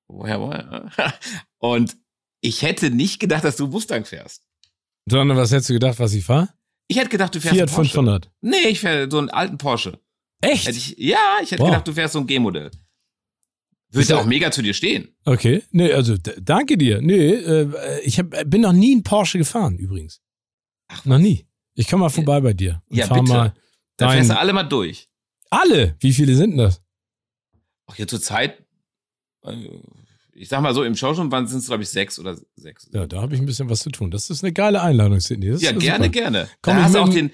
Woher, woher? *laughs* Und ich hätte nicht gedacht, dass du Mustang fährst. Sondern was hättest du gedacht, was ich fahre? Ich hätte gedacht, du fährst Fiat einen Porsche. 500. Nee, ich fähre so einen alten Porsche. Echt? Ich, ja, ich hätte gedacht, du fährst so ein G-Modell. Würde ja- auch mega zu dir stehen. Okay, nee, also danke dir. Nee, äh, ich hab, bin noch nie in Porsche gefahren übrigens. Ach, Noch nie. Ich komme mal vorbei bei dir und Ja, fahr bitte. mal Da dein, fährst du alle mal durch. alle. Wie viele sind denn das? Ach, hier zur Zeit, äh, ich sag mal so, im Showroom waren sind es, glaube ich, sechs oder sechs. Ja, da habe ich ein bisschen was zu tun. Das ist eine geile Einladung, Sydney. Das Ja, gerne, super. gerne. Komm da ich hast du auch den,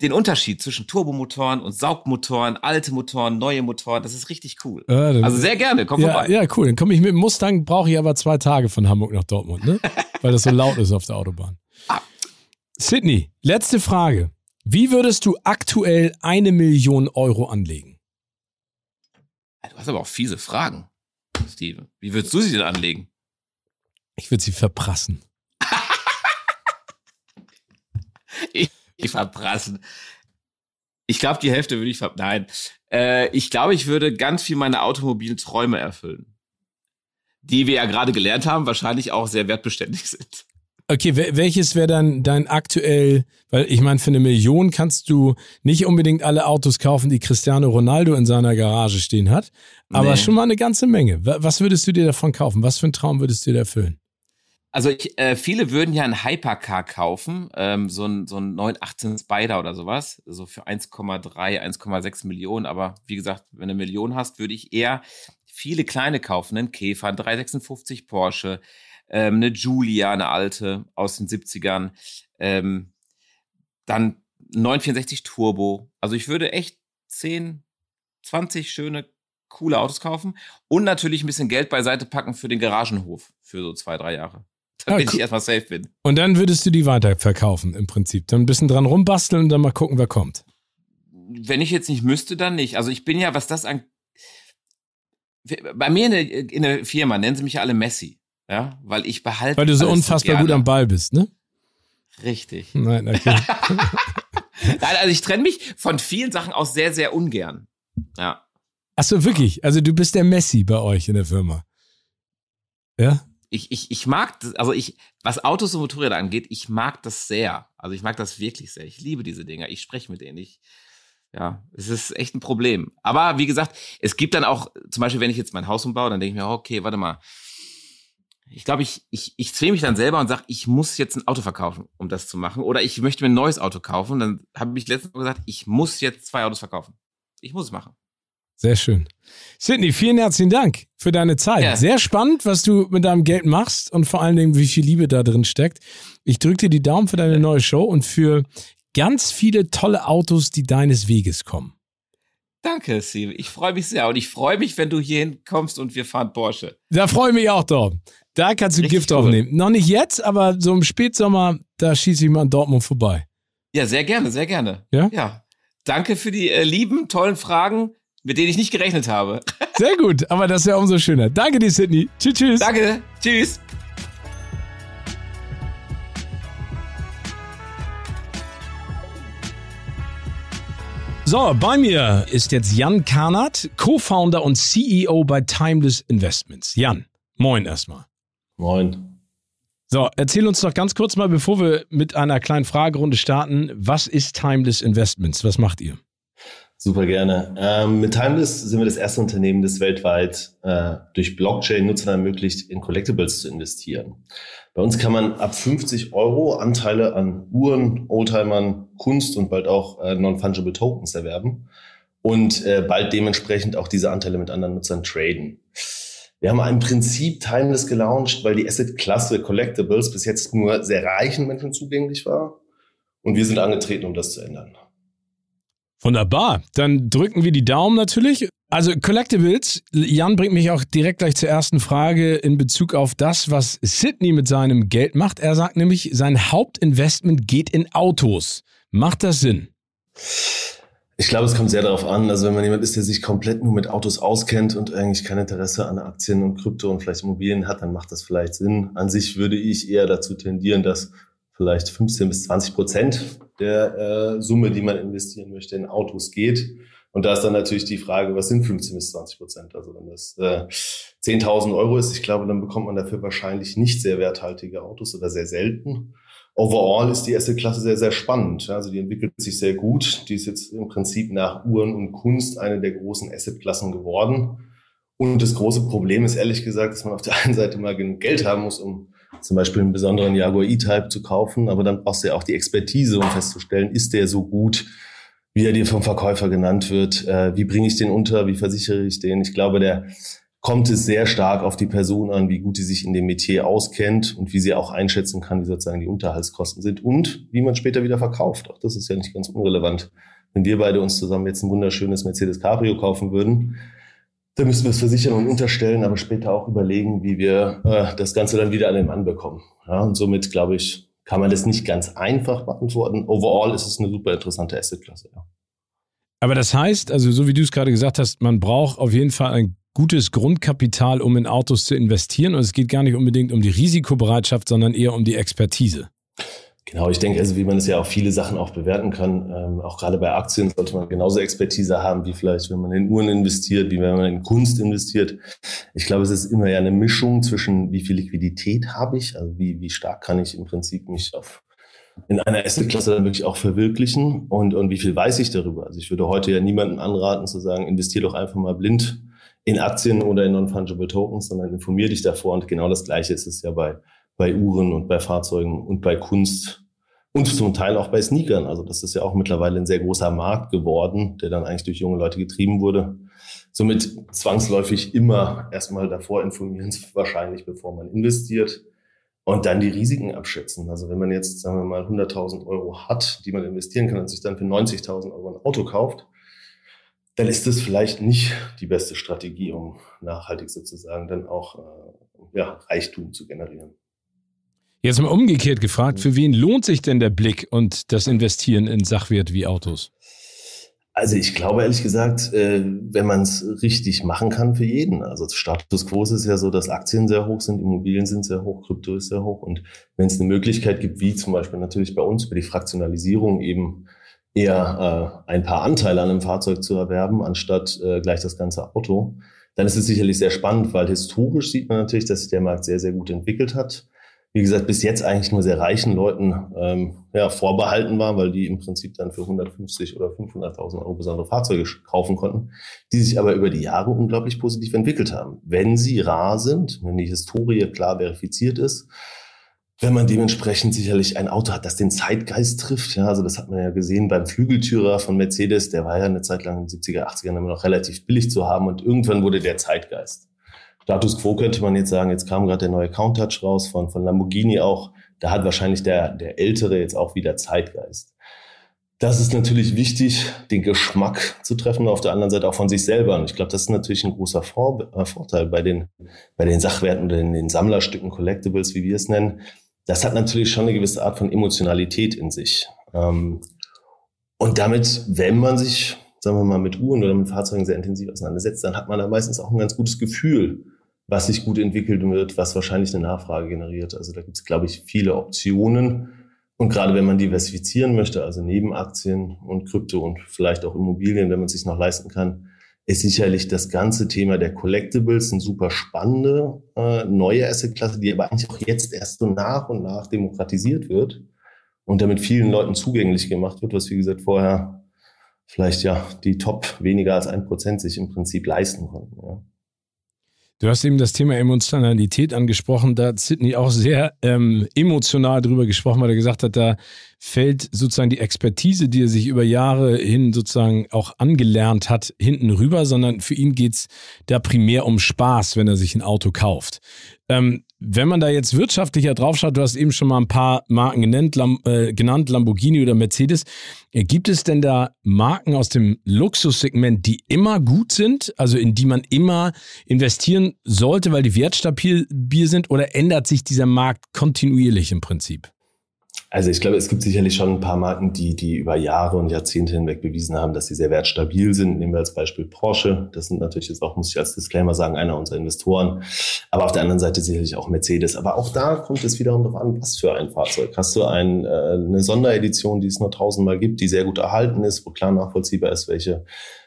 den Unterschied zwischen Turbomotoren und Saugmotoren, alte Motoren, neue Motoren, das ist richtig cool. Dann- also sehr gerne, komm ja, vorbei. ja, cool. Dann komme ich mit dem Mustang, brauche ich aber zwei Tage von Hamburg nach Dortmund, ne? *laughs* Weil das so laut ist auf der Autobahn. Ah. Sydney, letzte Frage. Wie würdest du aktuell eine Million Euro anlegen? Du hast aber auch fiese Fragen, Steven. Wie würdest du sie denn anlegen? Ich würde sie verprassen. *laughs* Ich *laughs* verprassen. Ich glaube, die Hälfte würde ich ver... Nein. Äh, ich glaube, ich würde ganz viel meine automobilen Träume erfüllen. Die wir ja gerade gelernt haben, wahrscheinlich auch sehr wertbeständig *laughs* sind. Okay, wel- welches wäre dann dein aktuell, weil ich meine, für eine Million kannst du nicht unbedingt alle Autos kaufen, die Cristiano Ronaldo in seiner Garage stehen hat, aber Nee. schon mal eine ganze Menge. Wa- Was würdest du dir davon kaufen? Was für einen Traum würdest du dir erfüllen? Also ich, äh, viele würden ja einen Hypercar kaufen, ähm, so ein so ein 918 Spider oder sowas, so für 1,3, 1,6 Millionen. Aber wie gesagt, wenn du eine Million hast, würde ich eher viele kleine kaufen, einen Käfer, einen 356 Porsche, ähm, eine Giulia, eine alte aus den 70ern, ähm, dann 964 Turbo. Also ich würde echt 10, 20 schöne, coole Autos kaufen und natürlich ein bisschen Geld beiseite packen für den Garagenhof für so zwei, drei Jahre. Ah, Damit cool. ich erstmal safe bin. Und dann würdest du die weiterverkaufen im Prinzip. Dann ein bisschen dran rumbasteln und dann mal gucken, wer kommt. Wenn ich jetzt nicht müsste, dann nicht. Also ich bin ja, was das an. Bei mir in der, in der Firma nennen sie mich ja alle Messi. Ja, weil ich behalte. Weil du so unfassbar gut am Ball bist, ne? Richtig. Nein, okay. *laughs* *laughs* Nein, also ich trenne mich von vielen Sachen auch sehr, sehr ungern. Ja. Achso, wirklich. Also du bist der Messi bei euch in der Firma. Ja? Ich, ich, ich mag, das, also ich, was Autos und Motorräder angeht, ich mag das sehr. Also ich mag das wirklich sehr. Ich liebe diese Dinger. Ich spreche mit denen. Ich, ja, es ist echt ein Problem. Aber wie gesagt, es gibt dann auch, zum Beispiel, wenn ich jetzt mein Haus umbaue, dann denke ich mir, okay, warte mal. Ich glaube, ich, ich, ich zwinge mich dann selber und sage, ich muss jetzt ein Auto verkaufen, um das zu machen. Oder ich möchte mir ein neues Auto kaufen. Dann habe ich letztens gesagt, ich muss jetzt zwei Autos verkaufen. Ich muss es machen. Sehr schön. Sydney, vielen herzlichen Dank für deine Zeit. Ja. Sehr spannend, was du mit deinem Geld machst und vor allen Dingen, wie viel Liebe da drin steckt. Ich drücke dir die Daumen für deine neue Show und für ganz viele tolle Autos, die deines Weges kommen. Danke, Steve. Ich freue mich sehr. Und ich freue mich, wenn du hier hinkommst und wir fahren Porsche. Da freue ich mich auch drauf. Da kannst du Richtig Gift cool. aufnehmen. Noch nicht jetzt, aber so im Spätsommer, da schieße ich mal in Dortmund vorbei. Ja, sehr gerne, sehr gerne. Ja? Ja. Danke für die äh, lieben, tollen Fragen, mit denen ich nicht gerechnet habe. *laughs* Sehr gut, aber das ist ja umso schöner. Danke dir, Sydney. Tschüss, tschüss. Danke. Tschüss. So, bei mir ist jetzt Jan Karnat, Co-Founder und CEO bei Timeless Investments. Jan, moin erstmal. Moin. So, erzähl uns doch ganz kurz mal, bevor wir mit einer kleinen Fragerunde starten, was ist Timeless Investments? Was macht ihr? Super gerne. Ähm, mit Timeless sind wir das erste Unternehmen, das weltweit äh, durch Blockchain Nutzern ermöglicht, in Collectibles zu investieren. Bei uns kann man ab 50 Euro Anteile an Uhren, Oldtimern, Kunst und bald auch äh, Non-Fungible Tokens erwerben und äh, bald dementsprechend auch diese Anteile mit anderen Nutzern traden. Wir haben im Prinzip Timeless gelauncht, weil die Asset-Klasse Collectibles bis jetzt nur sehr reichen Menschen zugänglich war. Und wir sind angetreten, um das zu ändern. Wunderbar. Dann drücken wir die Daumen natürlich. Also Collectibles, Jan bringt mich auch direkt gleich zur ersten Frage in Bezug auf das, was Sydney mit seinem Geld macht. Er sagt nämlich, sein Hauptinvestment geht in Autos. Macht das Sinn? Ich glaube, es kommt sehr darauf an. Also wenn man jemand ist, der sich komplett nur mit Autos auskennt und eigentlich kein Interesse an Aktien und Krypto und vielleicht Immobilien hat, dann macht das vielleicht Sinn. An sich würde ich eher dazu tendieren, dass vielleicht 15 bis 20 Prozent der äh, Summe, die man investieren möchte, in Autos geht. Und da ist dann natürlich die Frage, was sind 15 bis 20 Prozent? Also wenn das äh, 10.000 Euro ist, ich glaube, dann bekommt man dafür wahrscheinlich nicht sehr werthaltige Autos oder sehr selten. Overall ist die Asset-Klasse sehr, sehr spannend. Also die entwickelt sich sehr gut. Die ist jetzt im Prinzip nach Uhren und Kunst eine der großen Asset-Klassen geworden. Und das große Problem ist ehrlich gesagt, dass man auf der einen Seite mal genug Geld haben muss, um zum Beispiel einen besonderen Jaguar E-Type zu kaufen. Aber dann brauchst du ja auch die Expertise, um festzustellen, ist der so gut, wie er dir vom Verkäufer genannt wird? Äh, wie bringe ich den unter? Wie versichere ich den? Ich glaube, der kommt es sehr stark auf die Person an, wie gut sie sich in dem Metier auskennt und wie sie auch einschätzen kann, wie sozusagen die Unterhaltskosten sind und wie man später wieder verkauft. Auch das ist ja nicht ganz unrelevant. Wenn wir beide uns zusammen jetzt ein wunderschönes Mercedes Cabrio kaufen würden, dann müssen wir es versichern und unterstellen, aber später auch überlegen, wie wir äh, das Ganze dann wieder an den Mann bekommen. Ja, und somit, glaube ich, kann man das nicht ganz einfach beantworten. Overall ist es eine super interessante Assetklasse. Ja. Aber das heißt, also so wie du es gerade gesagt hast, man braucht auf jeden Fall ein gutes Grundkapital, um in Autos zu investieren. Und es geht gar nicht unbedingt um die Risikobereitschaft, sondern eher um die Expertise. Genau, ich denke, also wie man es ja auch viele Sachen auch bewerten kann, ähm, auch gerade bei Aktien sollte man genauso Expertise haben, wie vielleicht, wenn man in Uhren investiert, wie wenn man in Kunst investiert. Ich glaube, es ist immer ja eine Mischung zwischen, wie viel Liquidität habe ich, also wie, wie stark kann ich im Prinzip mich auf in einer Assetklasse dann wirklich auch verwirklichen und, und wie viel weiß ich darüber. Also ich würde heute ja niemandem anraten zu sagen, investier doch einfach mal blind in Aktien oder in Non-Fungible Tokens, sondern informier dich davor. Und genau das Gleiche ist es ja bei, bei Uhren und bei Fahrzeugen und bei Kunst und zum Teil auch bei Sneakern. Also das ist ja auch mittlerweile ein sehr großer Markt geworden, der dann eigentlich durch junge Leute getrieben wurde. Somit zwangsläufig immer erstmal davor informieren, *laughs* wahrscheinlich bevor man investiert und dann die Risiken abschätzen. Also wenn man jetzt, sagen wir mal, 100.000 Euro hat, die man investieren kann und sich dann für 90.000 Euro ein Auto kauft, dann ist das vielleicht nicht die beste Strategie, um nachhaltig sozusagen dann auch äh, ja, Reichtum zu generieren. Jetzt mal umgekehrt gefragt, für wen lohnt sich denn der Blick und das Investieren in Sachwerte wie Autos? Also ich glaube ehrlich gesagt, äh, wenn man es richtig machen kann, für jeden. Also Status quo ist ja so, dass Aktien sehr hoch sind, Immobilien sind sehr hoch, Krypto ist sehr hoch. Und wenn es eine Möglichkeit gibt, wie zum Beispiel natürlich bei uns über die Fraktionalisierung eben eher äh, ein paar Anteile an einem Fahrzeug zu erwerben, anstatt äh, gleich das ganze Auto, dann ist es sicherlich sehr spannend, weil historisch sieht man natürlich, dass sich der Markt sehr, sehr gut entwickelt hat. Wie gesagt, bis jetzt eigentlich nur sehr reichen Leuten ähm, ja, vorbehalten war, weil die im Prinzip dann für 150 oder 500.000 Euro besondere Fahrzeuge kaufen konnten, die sich aber über die Jahre unglaublich positiv entwickelt haben. Wenn sie rar sind, wenn die Historie klar verifiziert ist, wenn man dementsprechend sicherlich ein Auto hat, das den Zeitgeist trifft. Ja, also das hat man ja gesehen beim Flügeltürer von Mercedes, der war ja eine Zeit lang in den 70er, 80ern immer noch relativ billig zu haben und irgendwann wurde der Zeitgeist. Status quo könnte man jetzt sagen, jetzt kam gerade der neue Countach raus von, von Lamborghini auch. Da hat wahrscheinlich der, der Ältere jetzt auch wieder Zeitgeist. Das ist natürlich wichtig, den Geschmack zu treffen, auf der anderen Seite auch von sich selber. Und ich glaube, das ist natürlich ein großer Vor äh, Vorteil bei den, bei den Sachwerten oder in den Sammlerstücken, Collectibles, wie wir es nennen das hat natürlich schon eine gewisse Art von Emotionalität in sich. Ähm, und damit, wenn man sich, sagen wir mal, mit Uhren oder mit Fahrzeugen sehr intensiv auseinandersetzt, dann hat man da meistens auch ein ganz gutes Gefühl, was sich gut entwickelt wird, was wahrscheinlich eine Nachfrage generiert. Also da gibt es, glaube ich, viele Optionen. Und gerade wenn man diversifizieren möchte, also neben Aktien und Krypto und vielleicht auch Immobilien, wenn man es sich noch leisten kann, ist sicherlich das ganze Thema der Collectibles eine super spannende äh, neue Assetklasse, die aber eigentlich auch jetzt erst so nach und nach demokratisiert wird und damit vielen Leuten zugänglich gemacht wird, was wie gesagt vorher vielleicht ja die Top weniger als ein Prozent sich im Prinzip leisten konnten. Ja. Du hast eben das Thema Emotionalität angesprochen. Da hat Sidney auch sehr ähm, emotional drüber gesprochen, weil er gesagt hat, da fällt sozusagen die Expertise, die er sich über Jahre hin sozusagen auch angelernt hat, hinten rüber, sondern für ihn geht's da primär um Spaß, wenn er sich ein Auto kauft. Ähm, wenn man da jetzt wirtschaftlicher draufschaut, du hast eben schon mal ein paar Marken genannt, Lam äh, genannt Lamborghini oder Mercedes. Äh, gibt es denn da Marken aus dem Luxussegment, die immer gut sind, also in die man immer investieren sollte, weil die wertstabil sind, oder ändert sich dieser Markt kontinuierlich im Prinzip? Also ich glaube, es gibt sicherlich schon ein paar Marken, die, die über Jahre und Jahrzehnte hinweg bewiesen haben, dass sie sehr wertstabil sind. Nehmen wir als Beispiel Porsche. Das sind natürlich jetzt auch, muss ich als Disclaimer sagen, einer unserer Investoren. Aber auf der anderen Seite sicherlich auch Mercedes. Aber auch da kommt es wiederum darauf an, was für ein Fahrzeug. Hast du ein, äh, eine Sonderedition, die es nur tausendmal gibt, die sehr gut erhalten ist, wo klar nachvollziehbar ist, welche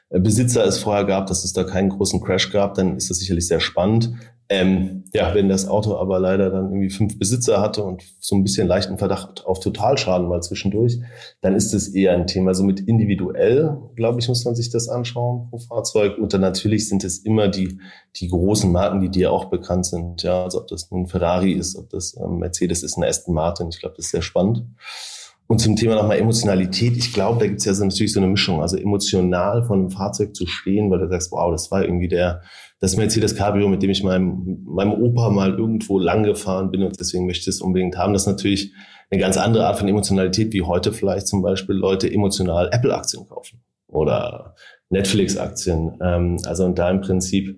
äh, Besitzer es vorher gab, dass es da keinen großen Crash gab, dann ist das sicherlich sehr spannend. Ähm, ja, wenn das Auto aber leider dann irgendwie fünf Besitzer hatte und so ein bisschen leichten Verdacht auf Totalschaden mal zwischendurch, dann ist es eher ein Thema. So mit individuell, glaube ich, muss man sich das anschauen pro Fahrzeug. Und dann natürlich sind es immer die, die großen Marken, die dir auch bekannt sind. Ja, also ob das nun Ferrari ist, ob das ähm, Mercedes ist, ein Aston Martin. Ich glaube, das ist sehr spannend. Und zum Thema nochmal Emotionalität, ich glaube, da gibt es ja so natürlich so eine Mischung. Also emotional von einem Fahrzeug zu stehen, weil du sagst, wow, das war irgendwie der, das Mercedes Cabrio, mit dem ich meinem, meinem Opa mal irgendwo lang gefahren bin und deswegen möchte ich es unbedingt haben. Das ist natürlich eine ganz andere Art von Emotionalität, wie heute vielleicht zum Beispiel Leute emotional Apple-Aktien kaufen oder Netflix-Aktien. Ähm, also und da im Prinzip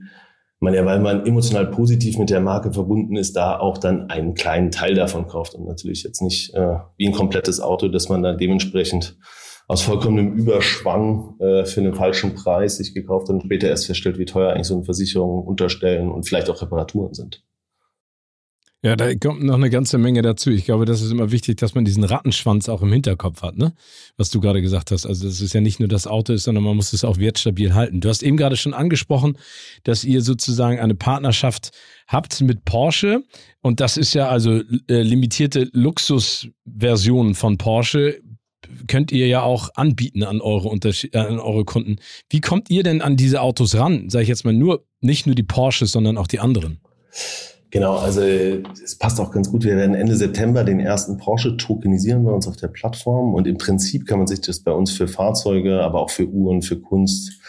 man ja, weil man emotional positiv mit der Marke verbunden ist, da auch dann einen kleinen Teil davon kauft und natürlich jetzt nicht äh, wie ein komplettes Auto, dass man dann dementsprechend aus vollkommenem Überschwang äh, für einen falschen Preis sich gekauft und später erst feststellt, wie teuer eigentlich so eine Versicherung, Unterstellen und vielleicht auch Reparaturen sind. Ja, da kommt noch eine ganze Menge dazu. Ich glaube, das ist immer wichtig, dass man diesen Rattenschwanz auch im Hinterkopf hat, ne? Was du gerade gesagt hast. Also, das ist ja nicht nur das Auto ist, sondern man muss es auch wertstabil halten. Du hast eben gerade schon angesprochen, dass ihr sozusagen eine Partnerschaft habt mit Porsche. Und das ist ja also äh, limitierte Luxusversionen von Porsche könnt ihr ja auch anbieten an eure, Unterschied äh, an eure Kunden. Wie kommt ihr denn an diese Autos ran? Sag ich jetzt mal nur, nicht nur die Porsches, sondern auch die anderen. Genau, also es passt auch ganz gut. Wir werden Ende September den ersten Porsche tokenisieren bei uns auf der Plattform. Und im Prinzip kann man sich das bei uns für Fahrzeuge, aber auch für Uhren, für Kunst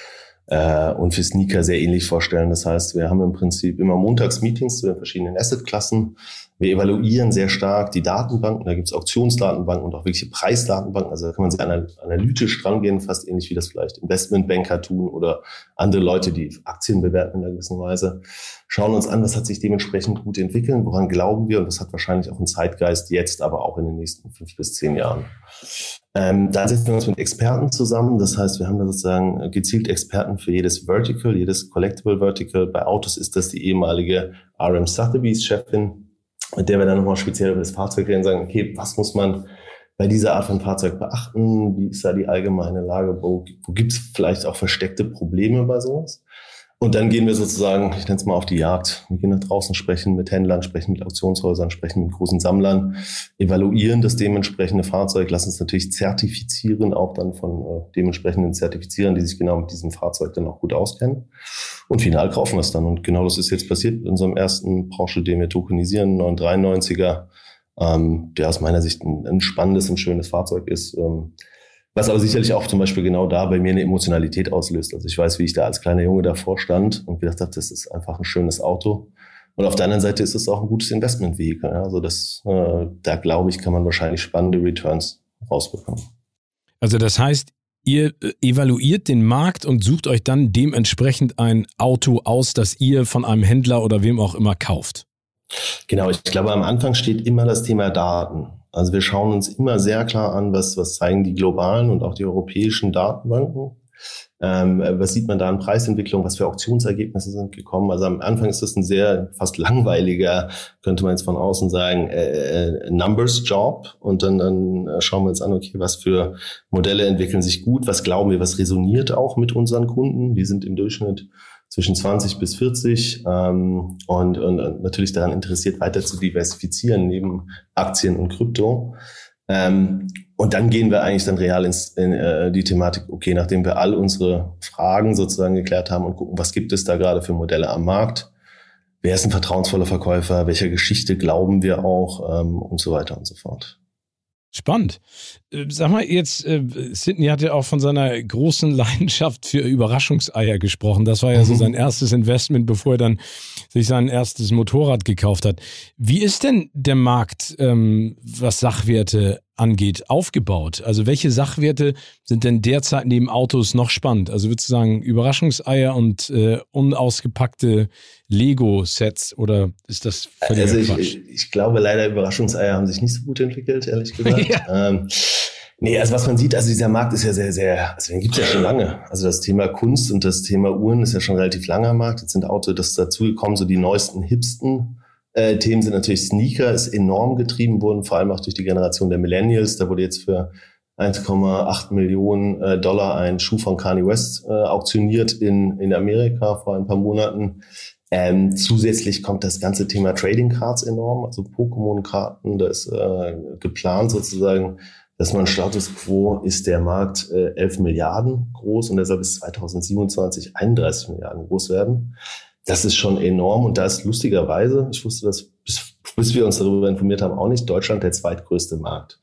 äh, und für Sneaker sehr ähnlich vorstellen. Das heißt, wir haben im Prinzip immer montags Meetings zu den verschiedenen Assetklassen wir evaluieren sehr stark die Datenbanken. Da gibt es Auktionsdatenbanken und auch wirkliche Preisdatenbanken. Also da kann man sehr analytisch rangehen, fast ähnlich wie das vielleicht Investmentbanker tun oder andere Leute, die Aktien bewerten in einer gewissen Weise. Schauen uns an, was hat sich dementsprechend gut entwickelt, woran glauben wir und das hat wahrscheinlich auch einen Zeitgeist jetzt, aber auch in den nächsten fünf bis zehn Jahren. Ähm, dann setzen wir uns mit Experten zusammen. Das heißt, wir haben da sozusagen gezielt Experten für jedes Vertical, jedes Collectible Vertical. Bei Autos ist das die ehemalige RM Sotheby's Chefin, mit der wir dann nochmal speziell über das Fahrzeug reden, sagen, okay, was muss man bei dieser Art von Fahrzeug beachten? Wie ist da die allgemeine Lage? Wo, wo gibt es vielleicht auch versteckte Probleme bei sowas? Und dann gehen wir sozusagen, ich nenne es mal auf die Jagd. Wir gehen nach draußen, sprechen mit Händlern, sprechen mit Auktionshäusern, sprechen mit großen Sammlern, evaluieren das dementsprechende Fahrzeug, lassen es natürlich zertifizieren, auch dann von äh, dementsprechenden Zertifizierern, die sich genau mit diesem Fahrzeug dann auch gut auskennen. Und final kaufen wir es dann. Und genau das ist jetzt passiert mit unserem ersten Porsche, den wir tokenisieren, 993er, ähm, der aus meiner Sicht ein, ein spannendes und schönes Fahrzeug ist. Ähm, was aber sicherlich auch zum Beispiel genau da bei mir eine Emotionalität auslöst. Also ich weiß, wie ich da als kleiner Junge davor stand und gedacht habe, das ist einfach ein schönes Auto. Und auf der anderen Seite ist es auch ein gutes Investmentvehikel. Ja? Also das, äh, da glaube ich, kann man wahrscheinlich spannende Returns rausbekommen. Also das heißt, ihr äh, evaluiert den Markt und sucht euch dann dementsprechend ein Auto aus, das ihr von einem Händler oder wem auch immer kauft. Genau, ich glaube, am Anfang steht immer das Thema Daten. Also wir schauen uns immer sehr klar an, was, was zeigen die globalen und auch die europäischen Datenbanken. Ähm, was sieht man da an Preisentwicklung? Was für Auktionsergebnisse sind gekommen? Also am Anfang ist das ein sehr fast langweiliger, könnte man jetzt von außen sagen, äh, äh Numbers Job. Und dann, dann schauen wir uns an, okay, was für Modelle entwickeln sich gut? Was glauben wir, was resoniert auch mit unseren Kunden? Die sind im Durchschnitt zwischen 20 bis 40 ähm, und, und natürlich daran interessiert, weiter zu diversifizieren neben Aktien und Krypto. Ähm, und dann gehen wir eigentlich dann real ins, in äh, die Thematik, okay, nachdem wir all unsere Fragen sozusagen geklärt haben und gucken, was gibt es da gerade für Modelle am Markt, wer ist ein vertrauensvoller Verkäufer, welcher Geschichte glauben wir auch ähm, und so weiter und so fort. Spannend. Äh, sag mal jetzt, äh, Sidney hat ja auch von seiner großen *laughs* Leidenschaft für Überraschungseier gesprochen. Das war ja so mhm. sein erstes Investment, bevor er dann sich sein erstes Motorrad gekauft hat. Wie ist denn der Markt, ähm, was Sachwerte angeht, aufgebaut? Also welche Sachwerte sind denn derzeit neben Autos noch spannend? Also würdest du sagen, Überraschungseier und äh, unausgepackte Lego-Sets oder ist das völlig Also ich, ich, glaube leider, Überraschungseier haben sich nicht so gut entwickelt, ehrlich *laughs* gesagt. ja. ähm, Nee, also was man sieht, also dieser Markt ist ja sehr, sehr, also den gibt's ja schon lange. Also das Thema Kunst und das Thema Uhren ist ja schon relativ langer Markt. Jetzt sind Autos das dazugekommen, so die neuesten, hipsten äh, Themen sind natürlich Sneaker, ist enorm getrieben worden, vor allem auch durch die Generation der Millennials. Da wurde jetzt für 1,8 Millionen äh, Dollar ein Schuh von Kanye West äh, auktioniert in, in Amerika vor ein paar Monaten. Ähm, zusätzlich kommt das ganze Thema Trading Cards enorm, also Pokémon-Karten. Da ist äh, geplant sozusagen dass man Status quo ist der Markt äh, 11 Milliarden groß und der soll bis 2027 31 Milliarden groß werden. Das ist schon enorm und da ist lustigerweise, ich wusste das bis, bis wir uns darüber informiert haben, auch nicht Deutschland der zweitgrößte Markt.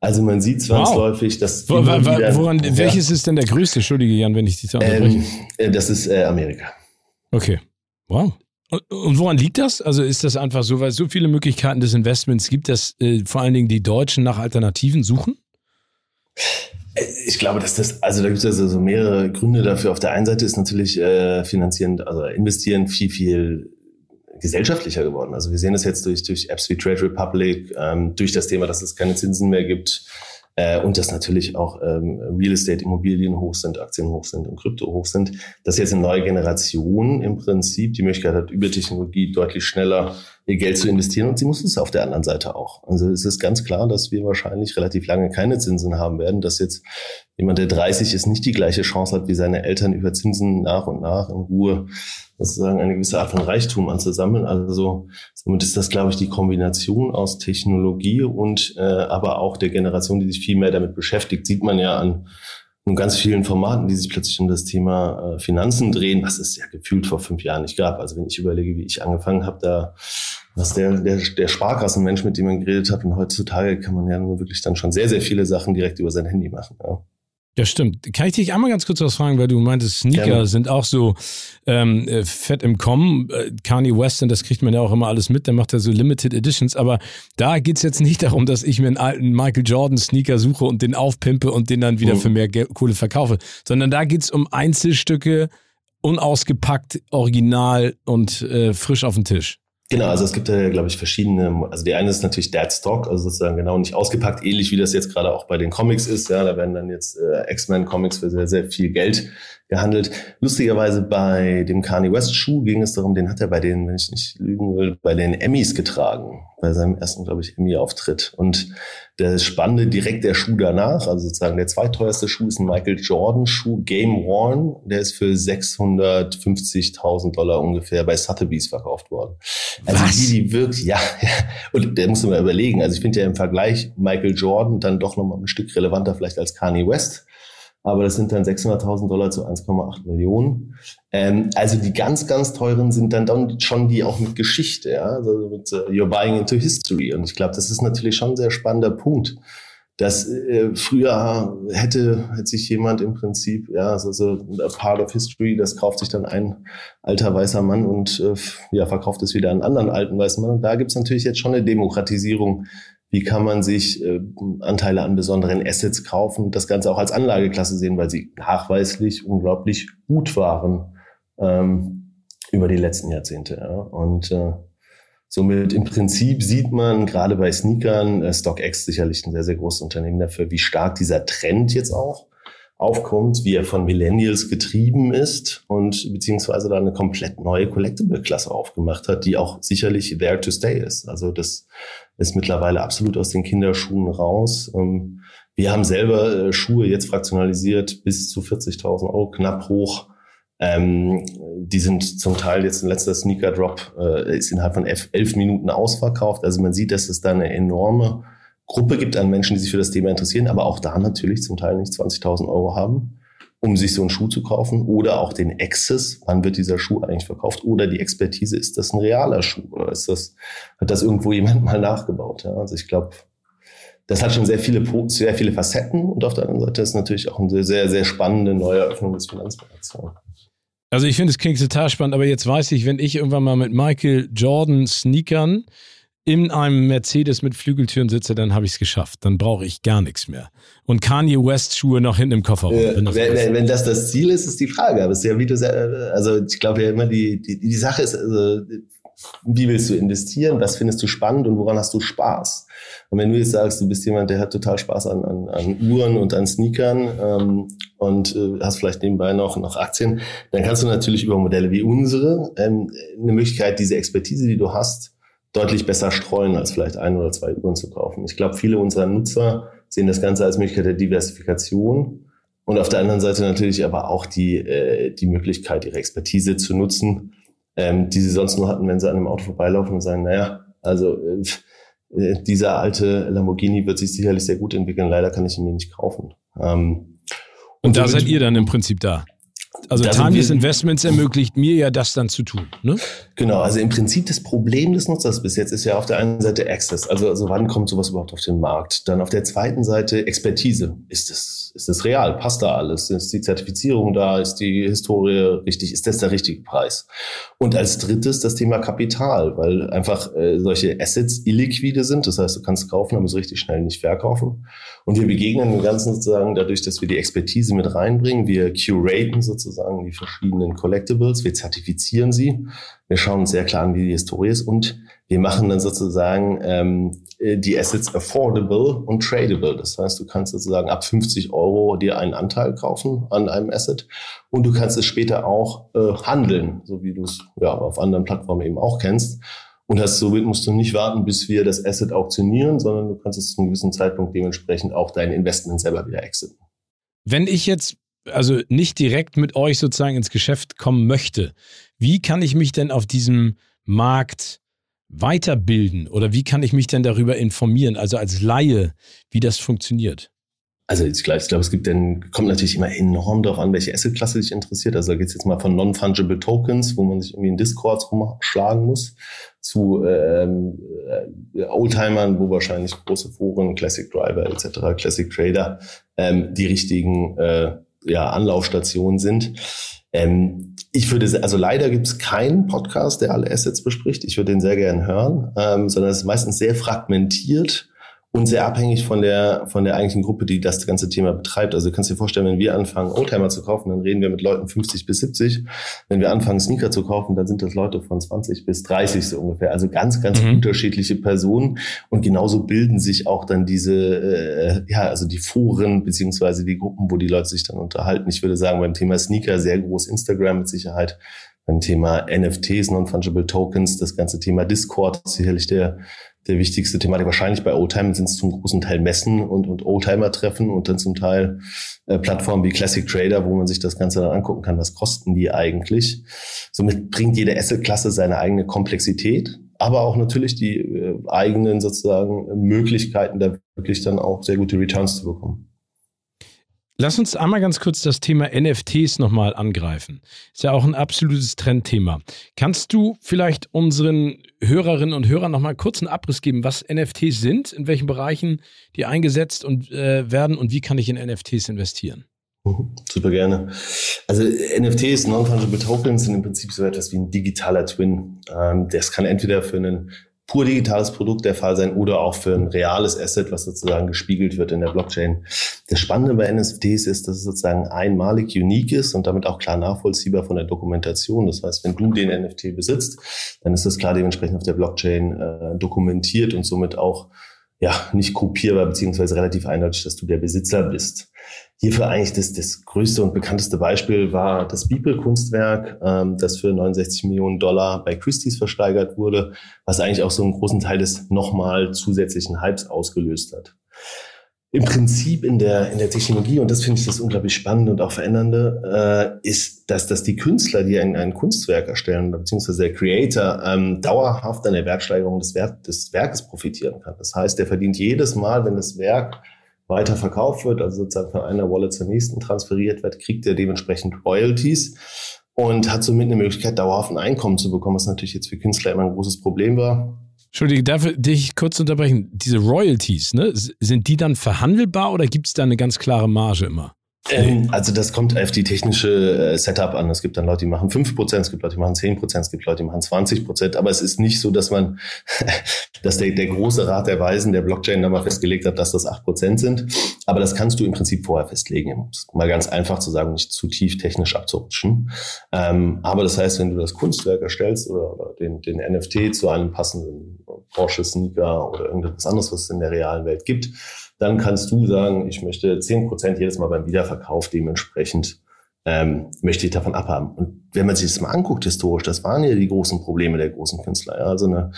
Also man sieht zwangsläufig, wow. dass Wo, wieder, woran, ja. welches ist denn der größte? Entschuldige Jan, wenn ich dich da unterbreche. Ähm, das ist äh, Amerika. Okay. Wow. Und woran liegt das? Also ist das einfach so, weil es so viele Möglichkeiten des Investments gibt, dass äh, vor allen Dingen die Deutschen nach Alternativen suchen? Ich glaube, dass das, also da gibt es also so mehrere Gründe dafür. Auf der einen Seite ist natürlich äh, finanzieren, also investieren viel, viel gesellschaftlicher geworden. Also wir sehen das jetzt durch, durch Apps wie Trade Republic, ähm, durch das Thema, dass es keine Zinsen mehr gibt äh, und dass natürlich auch ähm, Real Estate, Immobilien hoch sind, Aktien hoch sind und Krypto hoch sind, dass jetzt eine neue Generation im Prinzip die Möglichkeit hat, über Technologie deutlich schneller ihr Geld zu investieren und sie muss es auf der anderen Seite auch. Also es ist ganz klar, dass wir wahrscheinlich relativ lange keine Zinsen haben werden, dass jetzt jemand, der 30 ist, nicht die gleiche Chance hat wie seine Eltern über Zinsen nach und nach in Ruhe sozusagen eine gewisse Art von Reichtum anzusammeln. Also somit ist das, glaube ich, die Kombination aus Technologie und äh, aber auch der Generation, die sich viel mehr damit beschäftigt, sieht man ja an und ganz vielen Formaten, die sich plötzlich um das Thema äh, Finanzen drehen, was es ja gefühlt vor fünf Jahren nicht gab. Also wenn ich überlege, wie ich angefangen habe, da was der, der, der Sparkassenmensch, mit dem man geredet hat, und heutzutage kann man ja wirklich dann schon sehr, sehr viele Sachen direkt über sein Handy machen. Ja. Ja, stimmt. Kann ich dich einmal ganz kurz was fragen, weil du meintest, Sneaker Gerne. sind auch so ähm, äh, fett im Kommen. Äh, Kanye West, das kriegt man ja auch immer alles mit, der macht ja so Limited Editions, aber da geht's jetzt nicht darum, dass ich mir einen alten Michael Jordan Sneaker suche und den aufpimpe und den dann wieder mhm. für mehr Kohle verkaufe, sondern da geht's um Einzelstücke, unausgepackt, original und äh, frisch auf den Tisch. Genau, also es gibt ja, glaube ich, verschiedene, also die eine ist natürlich Dead Stock, also sozusagen genau nicht ausgepackt, ähnlich wie das jetzt gerade auch bei den Comics ist. Ja, da werden dann jetzt äh, X-Men-Comics für sehr, sehr viel Geld gehandelt. Lustigerweise bei dem Kanye West Schuh ging es darum, den hat er bei den, wenn ich nicht lügen will, bei den Emmys getragen, bei seinem ersten, glaube ich, Emmy-Auftritt. Und der Spannende direkt der Schuh danach, also sozusagen der zweiteuerste Schuh ist ein Michael Jordan Schuh, Game Worn, der ist für 650.000 Dollar ungefähr bei Sotheby's verkauft worden. Also Was? die, die wirklich, ja, ja. Und der muss man überlegen. Also ich finde ja im Vergleich Michael Jordan dann doch nochmal ein Stück relevanter vielleicht als Kanye West aber das sind dann 600.000 Dollar zu 1,8 Millionen. Ähm, also die ganz, ganz teuren sind dann, dann schon die auch mit Geschichte, ja, also mit uh, You're buying into history. Und ich glaube, das ist natürlich schon ein sehr spannender Punkt. Dass äh, früher hätte, hätte sich jemand im Prinzip, ja, also so a part of history, das kauft sich dann ein alter weißer Mann und äh, ja, verkauft es wieder an einen anderen alten weißen Mann. Und da gibt's natürlich jetzt schon eine Demokratisierung wie kann man sich äh, Anteile an besonderen Assets kaufen das Ganze auch als Anlageklasse sehen, weil sie nachweislich unglaublich gut waren ähm, über die letzten Jahrzehnte. Ja. Und äh, somit im Prinzip sieht man gerade bei Sneakern, äh, StockX sicherlich ein sehr, sehr großes Unternehmen dafür, wie stark dieser Trend jetzt auch aufkommt, wie er von Millennials getrieben ist und beziehungsweise da eine komplett neue Collectible-Klasse aufgemacht hat, die auch sicherlich there to stay ist. Also das ist mittlerweile absolut aus den Kinderschuhen raus. Ähm, wir haben selber äh, Schuhe jetzt fraktionalisiert bis zu 40.000 Euro, knapp hoch. Ähm, die sind zum Teil jetzt ein letzter Sneaker Drop, äh, ist innerhalb von elf Minuten ausverkauft. Also man sieht, dass es da eine enorme Gruppe gibt an Menschen, die sich für das Thema interessieren, aber auch da natürlich zum Teil nicht 20.000 Euro haben, um sich so einen Schuh zu kaufen oder auch den Access, wann wird dieser Schuh eigentlich verkauft oder die Expertise, ist das ein realer Schuh oder ist das, hat das irgendwo jemand *laughs* mal nachgebaut? Ja? Also ich glaube, das hat schon sehr viele, sehr viele Facetten und auf der anderen Seite ist natürlich auch eine sehr, sehr spannende neue Eröffnung des Finanzmarkts. Also ich finde, es klingt total spannend, aber jetzt weiß ich, wenn ich irgendwann mal mit Michael Jordan Sneakern in einem Mercedes mit Flügeltüren sitze, dann habe ich es geschafft. Dann brauche ich gar nichts mehr. Und Kanye West Schuhe noch hinten im Kofferraum. Äh, wenn, das wenn, wenn, das das Ziel ist, ist die Frage. Aber es ist ja, wie du also ich glaube ja immer, die, die, die Sache ist, also, wie willst du investieren? Was findest du spannend und woran hast du Spaß? Und wenn du jetzt sagst, du bist jemand, der hat total Spaß an, an, an Uhren und an Sneakern ähm, und äh, hast vielleicht nebenbei noch, noch Aktien, dann kannst du natürlich über Modelle wie unsere ähm, eine Möglichkeit, diese Expertise, die du hast, deutlich besser streuen, als vielleicht ein oder zwei Uhren zu kaufen. Ich glaube, viele unserer Nutzer sehen das Ganze als Möglichkeit der Diversifikation und auf der anderen Seite natürlich aber auch die, äh, die Möglichkeit, ihre Expertise zu nutzen, ähm, die sie sonst nur hatten, wenn sie an einem Auto vorbeilaufen und sagen, naja, also äh, dieser alte Lamborghini wird sich sicherlich sehr gut entwickeln, leider kann ich ihn mir nicht kaufen. Ähm, und, und da seid ihr dann im Prinzip da? Also Timeless Investments ermöglicht mir ja das dann zu tun. Ne? Genau, also im Prinzip das Problem des Nutzers bis jetzt ist ja auf der einen Seite Access, also, also wann kommt sowas überhaupt auf den Markt? Dann auf der zweiten Seite Expertise. Ist das, ist das real? Passt da alles? Ist die Zertifizierung da? Ist die Historie richtig? Ist das der richtige Preis? Und als drittes das Thema Kapital, weil einfach äh, solche Assets illiquide sind. Das heißt, du kannst kaufen, aber so richtig schnell nicht verkaufen. Und wir begegnen dem Ganzen sozusagen dadurch, dass wir die Expertise mit reinbringen. Wir curaten sozusagen die verschiedenen Collectibles. Wir zertifizieren sie. Wir schauen uns sehr klar an, wie die Historie ist und wir machen dann sozusagen ähm, die Assets affordable und tradable. Das heißt, du kannst sozusagen ab 50 Euro dir einen Anteil kaufen an einem Asset und du kannst es später auch äh, handeln, so wie du es ja, auf anderen Plattformen eben auch kennst. Und hast, somit musst du nicht warten, bis wir das Asset auktionieren, sondern du kannst es zu einem gewissen Zeitpunkt dementsprechend auch dein Investment selber wieder exiten. Wenn ich jetzt also nicht direkt mit euch sozusagen ins Geschäft kommen möchte, wie kann ich mich denn auf diesem Markt weiterbilden oder wie kann ich mich denn darüber informieren, also als Laie, wie das funktioniert? Also ich glaube, ich glaube, es gibt dann, kommt natürlich immer enorm darauf an, welche Assetklasse dich interessiert. Also da geht es jetzt mal von Non-Fungible Tokens, wo man sich irgendwie in Discords rumschlagen muss, zu ähm, äh, Oldtimern, wo wahrscheinlich große Foren, Classic Driver etc., Classic Trader ähm, die richtigen äh, ja, Anlaufstationen sind. Ähm, ich würde, also leider gibt es keinen Podcast, der alle Assets bespricht. Ich würde den sehr gern hören, ähm, sondern es ist meistens sehr fragmentiert und sehr abhängig von der, von der eigentlichen Gruppe, die das ganze Thema betreibt. Also du kannst dir vorstellen, wenn wir anfangen, Oldtimer zu kaufen, dann reden wir mit Leuten 50 bis 70. Wenn wir anfangen, Sneaker zu kaufen, dann sind das Leute von 20 bis 30 so ungefähr. Also ganz, ganz mhm. unterschiedliche Personen. Und genauso bilden sich auch dann diese, äh, ja, also die Foren beziehungsweise die Gruppen, wo die Leute sich dann unterhalten. Ich würde sagen, beim Thema Sneaker sehr groß Instagram mit Sicherheit beim Thema NFTs, Non-Fungible Tokens, das ganze Thema Discord, sicherlich der der wichtigste Thematik. Wahrscheinlich bei Oldtimer sind es zum großen Teil Messen und, und Oldtimer-Treffen und dann zum Teil äh, Plattformen wie Classic Trader, wo man sich das Ganze dann angucken kann, was kosten die eigentlich. Somit bringt jede Asset-Klasse seine eigene Komplexität, aber auch natürlich die äh, eigenen sozusagen Möglichkeiten, da wirklich dann auch sehr gute Returns zu bekommen. Lass uns einmal ganz kurz das Thema NFTs nochmal angreifen. Ist ja auch ein absolutes Trendthema. Kannst du vielleicht unseren Hörerinnen und Hörern nochmal kurz einen Abriss geben, was NFTs sind, in welchen Bereichen die eingesetzt und, äh, werden und wie kann ich in NFTs investieren? Mhm, super gerne. Also NFTs, Non-Fungible Tokens, sind im Prinzip so etwas wie ein digitaler Twin. Ähm, das kann entweder für einen pur digitales Produkt der Fall sein oder auch für ein reales Asset, was sozusagen gespiegelt wird in der Blockchain. Das Spannende bei NFTs ist, dass es sozusagen einmalig unique ist und damit auch klar nachvollziehbar von der Dokumentation. Das heißt, wenn du den NFT besitzt, dann ist das klar dementsprechend auf der Blockchain äh, dokumentiert und somit auch ja, nicht kopierbar, beziehungsweise relativ eindeutig, dass du der Besitzer bist. Hierfür eigentlich das, das größte und bekannteste Beispiel war das Beeple-Kunstwerk, ähm, das für 69 Millionen Dollar bei Christie's versteigert wurde, was eigentlich auch so einen großen Teil des nochmal zusätzlichen Hypes ausgelöst hat im Prinzip in der, in der Technologie, und das finde ich das unglaublich spannende und auch verändernde, äh, ist, dass, dass die Künstler, die ein, ein Kunstwerk erstellen, beziehungsweise der Creator, ähm, dauerhaft an der Wertsteigerung des, Wert, des Werkes profitieren kann. Das heißt, der verdient jedes Mal, wenn das Werk weiter verkauft wird, also sozusagen von einer Wallet zur nächsten transferiert wird, kriegt er dementsprechend Royalties und hat somit eine Möglichkeit, dauerhaft ein Einkommen zu bekommen, was natürlich jetzt für Künstler immer ein großes Problem war. Entschuldige, darf ich dich kurz unterbrechen? Diese Royalties, ne, sind die dann verhandelbar oder gibt es da eine ganz klare Marge immer? Ähm, also das kommt auf die technische äh, Setup an. Es gibt dann Leute, die machen 5%, es gibt Leute, die machen 10%, es gibt Leute, die machen 20%. Aber es ist nicht so, dass man, *laughs* dass der, der große Rat der Weisen der Blockchain da mal festgelegt hat, dass das 8% sind. Aber das kannst du im Prinzip vorher festlegen. Um es mal ganz einfach zu sagen, nicht zu tief technisch abzurutschen. Ähm, aber das heißt, wenn du das Kunstwerk erstellst oder, oder den, den NFT zu einem passenden Porsche Sneaker oder irgendetwas anderes, was es in der realen Welt gibt, dann kannst du sagen, ich möchte zehn Prozent jedes Mal beim Wiederverkauf dementsprechend ähm, möchte ich davon abhaben. Und wenn man sich das mal anguckt historisch, das waren ja die großen Probleme der großen Künstler. Ja. Also eine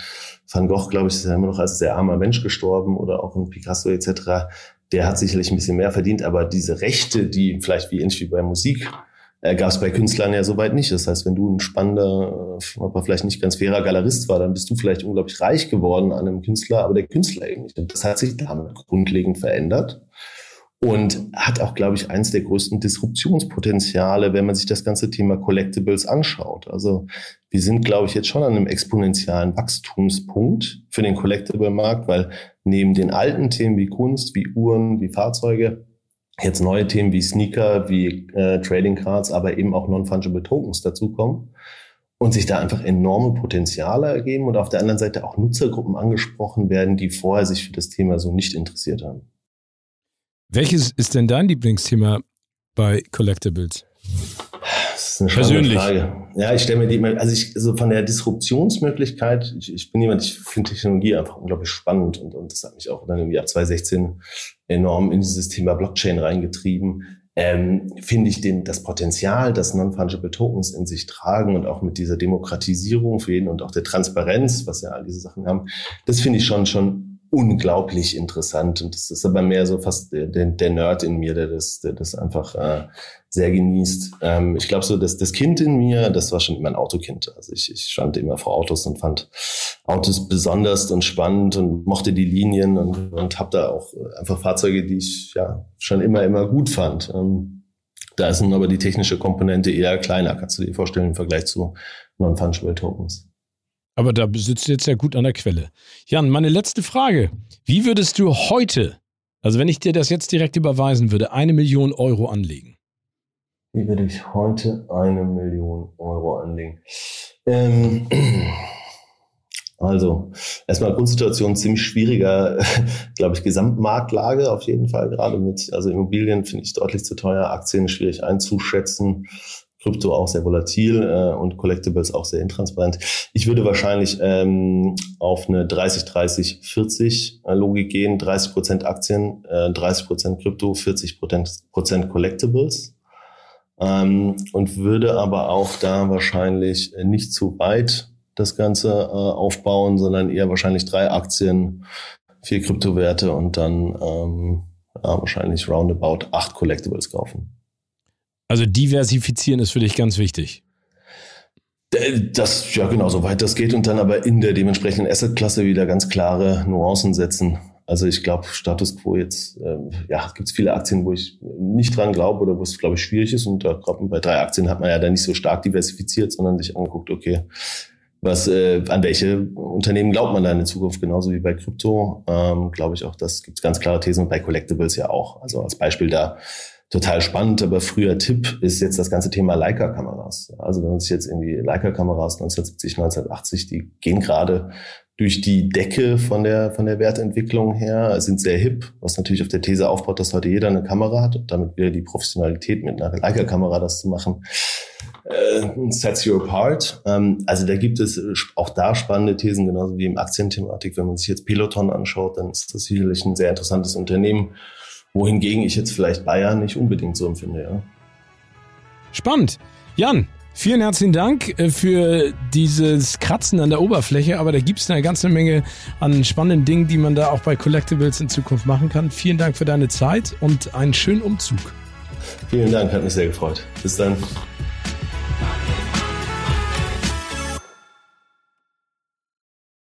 Van Gogh, glaube ich, ist ja immer noch als sehr armer Mensch gestorben oder auch ein Picasso etc. Der hat sicherlich ein bisschen mehr verdient, aber diese Rechte, die vielleicht wie ähnlich wie bei Musik äh, gab es bei Künstlern ja soweit nicht. Das heißt, wenn du ein spannender, äh, aber vielleicht nicht ganz fairer Galerist war, dann bist du vielleicht unglaublich reich geworden an einem Künstler, aber der Künstler eben nicht. Und das hat sich damit grundlegend verändert. und hat auch, glaube ich, eins der größten Disruptionspotenziale, wenn man sich das ganze Thema Collectibles anschaut. Also wir sind, glaube ich, jetzt schon an einem exponentiellen Wachstumspunkt für den Collectible-Markt, weil neben den alten Themen wie Kunst, wie Uhren, wie Fahrzeuge, jetzt neue Themen wie Sneaker, wie äh, Trading Cards, aber eben auch Non-Fungible Tokens dazukommen und sich da einfach enorme Potenziale ergeben und auf der anderen Seite auch Nutzergruppen angesprochen werden, die vorher sich für das Thema so nicht interessiert haben. Welches ist denn dein Lieblingsthema bei Collectibles? Das ist eine Persönlich. Frage. Ja, ich stelle mir die immer, also ich, so von der Disruptionsmöglichkeit, ich, ich bin jemand, ich finde Technologie einfach unglaublich spannend und, und das hat mich auch dann im Jahr 2016 enorm in dieses Thema Blockchain reingetrieben. Ähm, finde ich den, das Potenzial, das Non-Fungible Tokens in sich tragen und auch mit dieser Demokratisierung für jeden und auch der Transparenz, was ja all diese Sachen haben, das finde ich schon, schon unglaublich interessant. Und das ist aber mehr so fast der, der Nerd in mir, der das, der das einfach äh, sehr genießt. Ähm, ich glaube so, dass das Kind in mir, das war schon immer ein Autokind. Also ich, ich stand immer vor Autos und fand Autos besonders und spannend und mochte die Linien und, und habe da auch einfach Fahrzeuge, die ich ja schon immer, immer gut fand. Ähm, da ist nun aber die technische Komponente eher kleiner, kannst du dir vorstellen, im Vergleich zu Non-Fungible Tokens. Aber da sitzt du jetzt ja gut an der Quelle. Jan, meine letzte Frage. Wie würdest du heute, also wenn ich dir das jetzt direkt überweisen würde, eine Million Euro anlegen? Wie würde ich heute eine Million Euro anlegen? Ähm, *clears throat* also, erstmal Grundsituation ziemlich schwieriger, *laughs* glaube ich, Gesamtmarktlage auf jeden Fall. Gerade mit, also Immobilien finde ich deutlich zu teuer, Aktien schwierig einzuschätzen. Krypto auch sehr volatil äh, und Collectibles auch sehr intransparent. Ich würde wahrscheinlich ähm, auf eine 30, 30, 40 äh, gehen. 30 Prozent Aktien, äh, 30 Prozent Krypto, 40 Prozent Collectibles. Ähm, und würde aber auch da wahrscheinlich nicht zu weit das Ganze äh, aufbauen, sondern eher wahrscheinlich drei Aktien, vier Kryptowerte und dann ähm, ja, wahrscheinlich roundabout acht Collectibles kaufen. Also diversifizieren ist für dich ganz wichtig. Äh, das, ja genau, soweit das geht und dann aber in der dementsprechenden Assetklasse wieder ganz klare Nuancen setzen. Also ich glaube, Status Quo jetzt, äh, ja, gibt es viele Aktien, wo ich nicht dran glaube oder wo es, glaube ich, schwierig ist. Und da gerade bei drei Aktien hat man ja dann nicht so stark diversifiziert, sondern sich angeguckt, okay, was, äh, an welche Unternehmen glaubt man da in der Zukunft, genauso wie bei Krypto. Ähm, glaube ich auch, das gibt ganz klare Thesen und bei Collectibles ja auch. Also als Beispiel da total spannend, aber früher Tipp ist jetzt das ganze Thema Leica-Kameras. Also wenn man sich jetzt irgendwie Leica-Kameras 1970, 1980, die gehen gerade durch die Decke von der, von der Wertentwicklung her, sind sehr hip, was natürlich auf der These aufbaut, dass heute jeder eine Kamera hat und damit wieder die Professionalität mit einer Leica-Kamera das zu machen, äh, sets you apart. Ähm, also da gibt es auch da spannende Thesen, genauso wie im Aktienthematik. Wenn man sich jetzt Peloton anschaut, dann ist das sicherlich ein sehr interessantes Unternehmen wohingegen ich jetzt vielleicht Bayern nicht unbedingt so empfinde, ja. Spannend. Jan, vielen herzlichen Dank äh, für dieses Kratzen an der Oberfläche, aber da gibt es eine ganze Menge an spannenden Dingen, die man da auch bei Collectibles in Zukunft machen kann. Vielen Dank für deine Zeit und einen schönen Umzug. Vielen Dank, hat mich sehr gefreut. Bis dann.